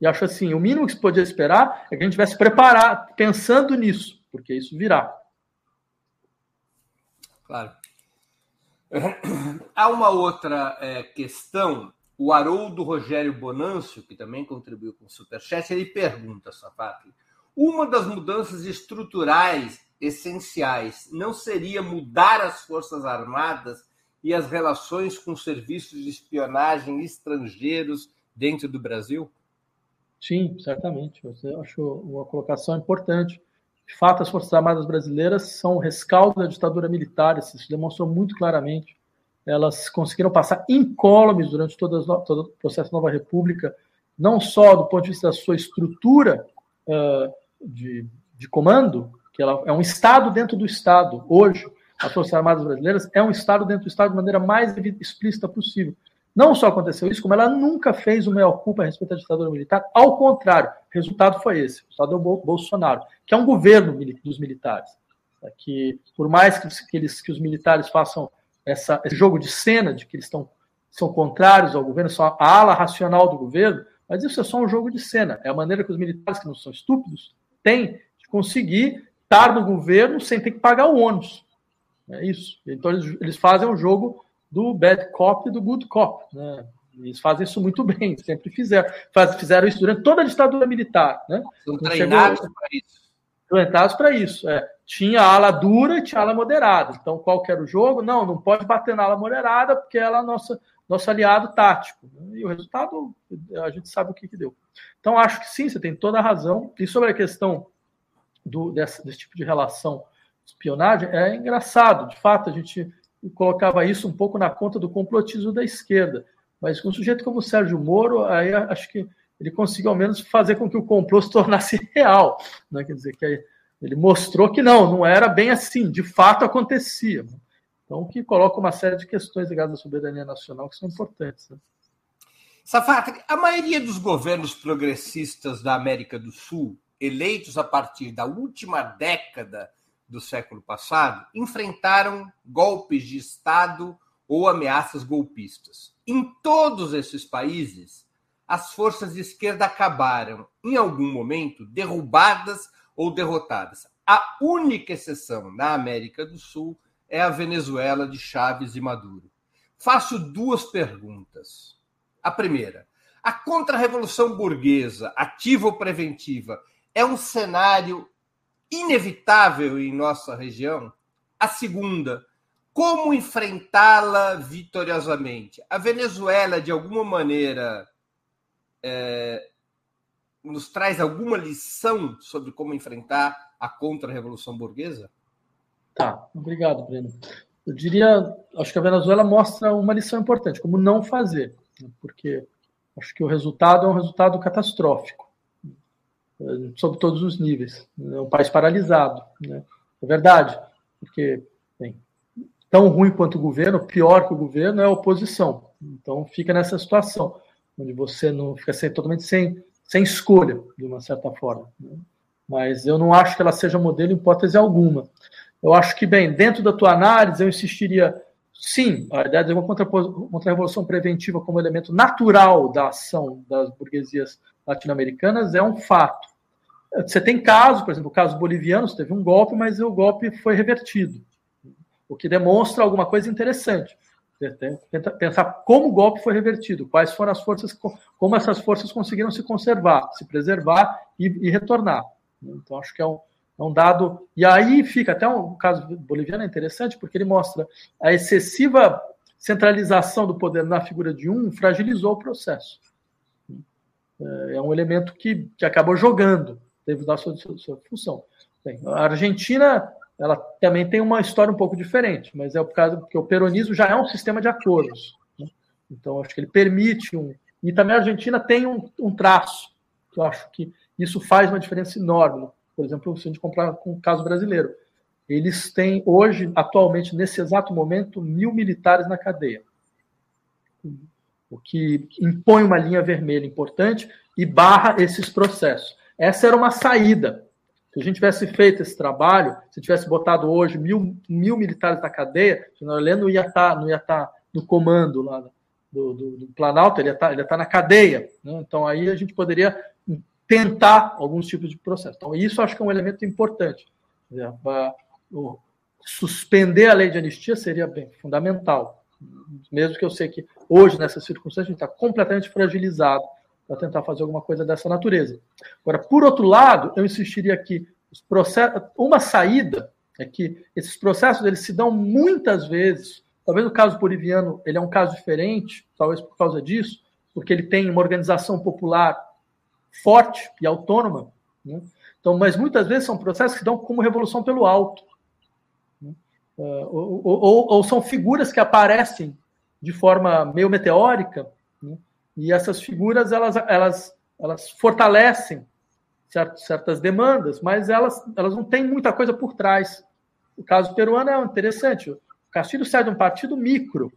E acho assim, o mínimo que se podia esperar é que a gente tivesse preparado, pensando nisso, porque isso virá. Claro. Há uma outra é, questão. O Haroldo Rogério Bonâncio, que também contribuiu com o Superchat, ele pergunta, Sapato, uma das mudanças estruturais essenciais não seria mudar as Forças Armadas e as relações com serviços de espionagem estrangeiros dentro do Brasil? Sim, certamente. Eu acho uma colocação importante. De fato, as Forças Armadas brasileiras são o rescaldo da ditadura militar, isso se demonstrou muito claramente. Elas conseguiram passar incólumes durante todo, todo o processo da Nova República, não só do ponto de vista da sua estrutura uh, de, de comando, que ela é um Estado dentro do Estado. Hoje, as Forças Armadas Brasileiras é um Estado dentro do Estado de maneira mais explícita possível. Não só aconteceu isso, como ela nunca fez o maior culpa a respeito da ditadura militar. Ao contrário, o resultado foi esse. O resultado é Bolsonaro, que é um governo dos militares. Né, que, por mais que, eles, que os militares façam essa, esse jogo de cena de que eles estão, são contrários ao governo, são a ala racional do governo, mas isso é só um jogo de cena. É a maneira que os militares, que não são estúpidos, têm de conseguir estar no governo sem ter que pagar o ônus. É isso. Então eles, eles fazem um jogo do bad cop e do good cop. Né? Eles fazem isso muito bem, (laughs) sempre fizeram. Faz, fizeram isso durante toda a ditadura militar. Né? São treinados para isso. Treinados para isso. É. Tinha ala dura e tinha ala moderada. Então, qual que era o jogo? Não, não pode bater na ala moderada, porque ela é nossa, nosso aliado tático. Né? E o resultado, a gente sabe o que, que deu. Então, acho que sim, você tem toda a razão. E sobre a questão do, desse, desse tipo de relação espionagem, é engraçado. De fato, a gente colocava isso um pouco na conta do complotismo da esquerda. Mas com um sujeito como o Sérgio Moro, aí acho que ele conseguiu ao menos fazer com que o complô se tornasse (laughs) real. Né? Quer dizer, que ele mostrou que não, não era bem assim, de fato acontecia. Então, que coloca uma série de questões ligadas à soberania nacional que são importantes. Né? Safatri, a maioria dos governos progressistas da América do Sul, eleitos a partir da última década do século passado, enfrentaram golpes de Estado ou ameaças golpistas. Em todos esses países, as forças de esquerda acabaram, em algum momento, derrubadas ou derrotadas. A única exceção na América do Sul é a Venezuela de Chávez e Maduro. Faço duas perguntas. A primeira, a contra-revolução burguesa, ativa ou preventiva, é um cenário inevitável em nossa região? A segunda, como enfrentá-la vitoriosamente? A Venezuela, de alguma maneira, é, nos traz alguma lição sobre como enfrentar a contra-revolução burguesa? Tá, obrigado, Breno. Eu diria, acho que a Venezuela mostra uma lição importante, como não fazer, né? porque acho que o resultado é um resultado catastrófico? Sob todos os níveis. É um país paralisado, né? é verdade, porque bem, tão ruim quanto o governo, pior que o governo é a oposição. Então fica nessa situação, onde você não fica sem, totalmente sem, sem escolha, de uma certa forma. Né? Mas eu não acho que ela seja modelo em hipótese alguma. Eu acho que, bem, dentro da tua análise, eu insistiria, sim, a ideia de uma contra-revolução preventiva como elemento natural da ação das burguesias latino-americanas é um fato. Você tem casos, por exemplo, o caso boliviano, teve um golpe, mas o golpe foi revertido o que demonstra alguma coisa interessante. Pensar como o golpe foi revertido, quais foram as forças, como essas forças conseguiram se conservar, se preservar e, e retornar. Então, acho que é um, é um dado. E aí fica até um caso boliviano é interessante, porque ele mostra a excessiva centralização do poder na figura de um fragilizou o processo. É, é um elemento que, que acabou jogando, teve a sua, sua função. Bem, a Argentina ela também tem uma história um pouco diferente, mas é por causa que o peronismo já é um sistema de acordos. Né? Então, acho que ele permite um. E também a Argentina tem um, um, traço, que eu acho que isso faz uma diferença enorme. Por exemplo, se a gente comprar com o caso brasileiro, eles têm hoje, atualmente, nesse exato momento, mil militares na cadeia. O que impõe uma linha vermelha importante e barra esses processos. Essa era uma saída se a gente tivesse feito esse trabalho, se tivesse botado hoje mil, mil militares na cadeia, o general Heleno não ia estar, tá, não ia tá no comando lá do, do, do Planalto, ele ia tá, estar na cadeia. Né? Então aí a gente poderia tentar alguns tipos de processo. Então isso acho que é um elemento importante. Suspender a lei de anistia seria bem fundamental, mesmo que eu sei que hoje nessa circunstância a gente está completamente fragilizado para tentar fazer alguma coisa dessa natureza. Agora, por outro lado, eu insistiria que os processos, uma saída é que esses processos eles se dão muitas vezes. Talvez o caso boliviano ele é um caso diferente, talvez por causa disso, porque ele tem uma organização popular forte e autônoma. Né? Então, mas muitas vezes são processos que dão como revolução pelo alto. Né? Uh, ou, ou, ou, são figuras que aparecem de forma meio meteórica? E essas figuras elas, elas, elas fortalecem certas demandas, mas elas, elas não têm muita coisa por trás. O caso peruano é interessante. O Castilho sai de um partido micro.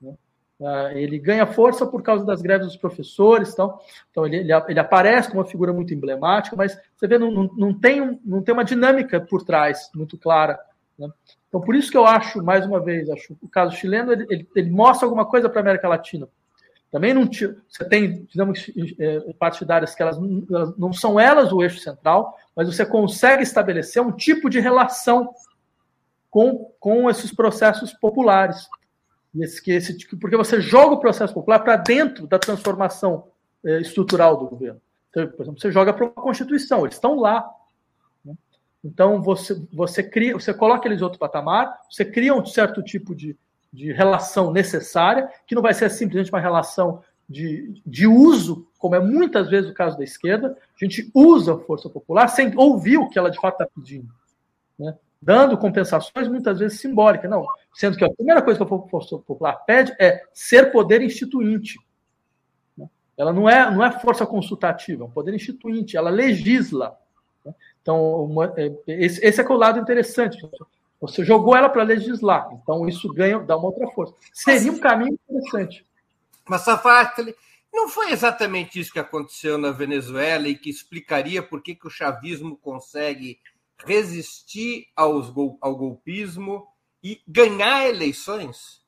Né? Ah, ele ganha força por causa das greves dos professores. Então, então ele, ele, ele aparece como uma figura muito emblemática, mas você vê, não, não, não, tem, não tem uma dinâmica por trás muito clara. Né? Então, por isso que eu acho, mais uma vez, acho o caso chileno ele, ele, ele mostra alguma coisa para a América Latina. Também não você tem, digamos, é, partidárias que elas, elas não são elas o eixo central, mas você consegue estabelecer um tipo de relação com, com esses processos populares. Esse, que esse, porque você joga o processo popular para dentro da transformação é, estrutural do governo. Então, por exemplo, você joga para uma Constituição, eles estão lá. Né? Então, você, você, cria, você coloca eles em outro patamar, você cria um certo tipo de, de relação necessária, que não vai ser simplesmente uma relação de, de uso, como é muitas vezes o caso da esquerda, a gente usa a força popular sem ouvir o que ela de fato está pedindo. Né? Dando compensações muitas vezes simbólicas. Não, sendo que a primeira coisa que a força popular pede é ser poder instituinte. Né? Ela não é, não é força consultativa, é um poder instituinte, ela legisla. Né? Então, uma, é, esse, esse é, é o lado interessante. Você jogou ela para legislar, então isso ganha, dá uma outra força. Seria um caminho interessante. Mas Safatli, não foi exatamente isso que aconteceu na Venezuela e que explicaria por que, que o chavismo consegue resistir aos, ao golpismo e ganhar eleições?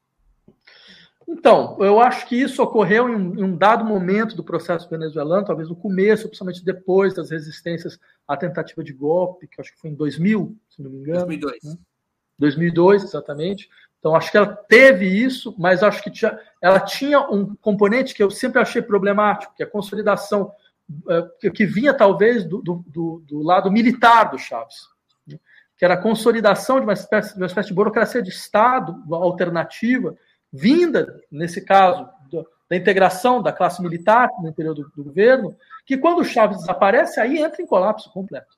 Então, eu acho que isso ocorreu em um dado momento do processo venezuelano, talvez no começo, principalmente depois das resistências à tentativa de golpe, que acho que foi em 2000, se não me engano. 2002. Né? 2002, exatamente. Então, acho que ela teve isso, mas acho que tinha, ela tinha um componente que eu sempre achei problemático, que é a consolidação, é, que vinha talvez do, do, do lado militar do Chaves, né? que era a consolidação de uma espécie, de uma espécie de burocracia de Estado alternativa, vinda, nesse caso, da integração da classe militar no interior do, do governo, que quando o Chaves desaparece, aí entra em colapso completo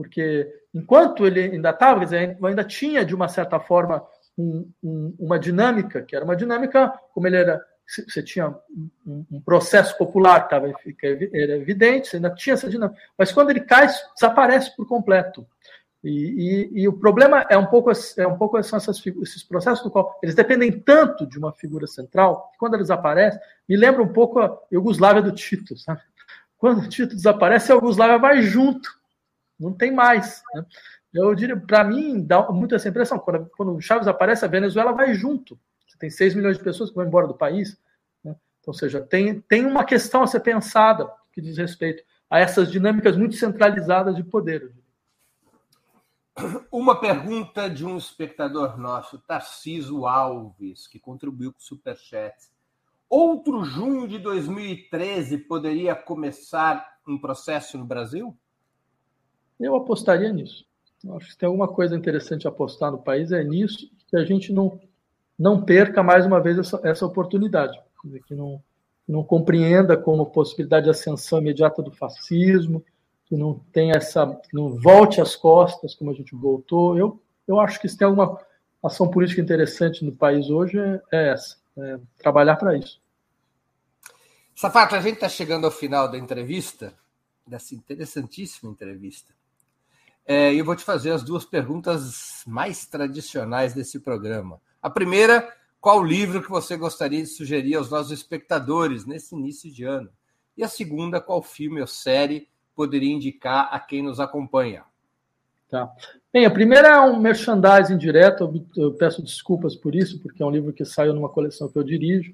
porque enquanto ele ainda estava, ainda tinha de uma certa forma um, um, uma dinâmica, que era uma dinâmica, como ele era, você tinha um, um processo popular estava era evidente, você ainda tinha essa dinâmica, mas quando ele cai, desaparece por completo. E, e, e, o problema é um pouco, é um pouco são essas, esses processos do qual eles dependem tanto de uma figura central, que quando eles aparecem, me lembra um pouco a Iugoslávia do Tito, sabe? Quando o Tito desaparece, a Iugoslávia vai junto não tem mais. Né? Eu diria, para mim, dá muito essa impressão. Quando, quando o Chaves aparece, a Venezuela vai junto. Você tem 6 milhões de pessoas que vão embora do país. Né? Então, ou seja, tem, tem uma questão a ser pensada que diz respeito a essas dinâmicas muito centralizadas de poder. Uma pergunta de um espectador nosso, Tarciso Alves, que contribuiu com o Superchat. Outro junho de 2013 poderia começar um processo no Brasil? Eu apostaria nisso. Eu acho que tem alguma coisa interessante apostar no país é nisso, que a gente não, não perca mais uma vez essa, essa oportunidade, que não, não compreenda como possibilidade de ascensão imediata do fascismo, que não tenha essa, não volte às costas como a gente voltou. Eu, eu acho que se tem alguma ação política interessante no país hoje é, é essa, é trabalhar para isso. Safato, a gente está chegando ao final da entrevista, dessa interessantíssima entrevista. É, eu vou te fazer as duas perguntas mais tradicionais desse programa. A primeira, qual livro que você gostaria de sugerir aos nossos espectadores nesse início de ano? E a segunda, qual filme ou série poderia indicar a quem nos acompanha? Tá. Bem, a primeira é um merchandising direto, eu peço desculpas por isso, porque é um livro que saiu numa coleção que eu dirijo,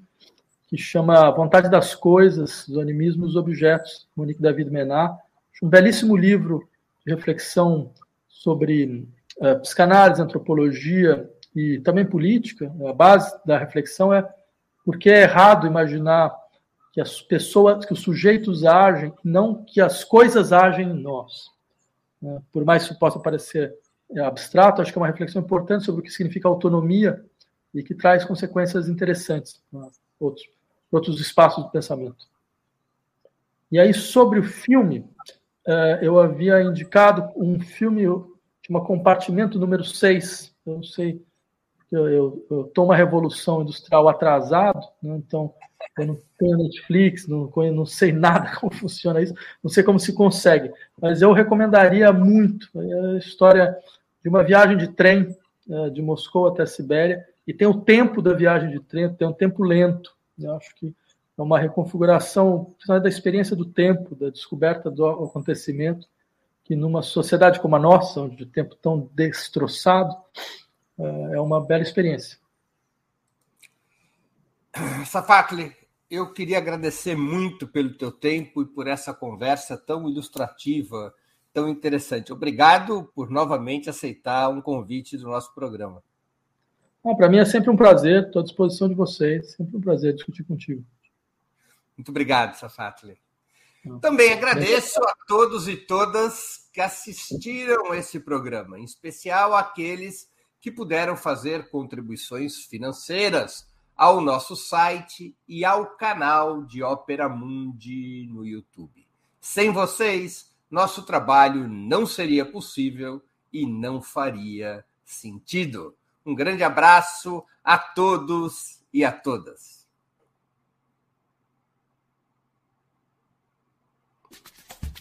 que chama Vontade das Coisas, os Animismos e os Objetos, Monique David Menard. Um belíssimo livro reflexão sobre uh, psicanálise, antropologia e também política. A base da reflexão é porque é errado imaginar que as pessoas, que os sujeitos agem, não que as coisas agem em nós. Né? Por mais que isso possa parecer é, abstrato, acho que é uma reflexão importante sobre o que significa autonomia e que traz consequências interessantes para outros, outros espaços do pensamento. E aí, sobre o filme, eu havia indicado um filme, chama Compartimento número 6. Eu não sei, eu estou uma revolução industrial atrasado, né? então eu não tenho Netflix, não, não sei nada (laughs) como funciona isso, não sei como se consegue, mas eu recomendaria muito é a história de uma viagem de trem uh, de Moscou até a Sibéria, e tem o tempo da viagem de trem, tem um tempo lento. Eu acho que é uma reconfiguração da experiência do tempo, da descoberta do acontecimento, que numa sociedade como a nossa, onde o tempo tão destroçado, é, é uma bela experiência. Safatli, eu queria agradecer muito pelo teu tempo e por essa conversa tão ilustrativa, tão interessante. Obrigado por novamente aceitar um convite do nosso programa. Ah, Para mim é sempre um prazer, estou à disposição de vocês, sempre um prazer discutir contigo. Muito obrigado, Safatli. Também agradeço a todos e todas que assistiram esse programa, em especial aqueles que puderam fazer contribuições financeiras ao nosso site e ao canal de Ópera Mundi no YouTube. Sem vocês, nosso trabalho não seria possível e não faria sentido. Um grande abraço a todos e a todas.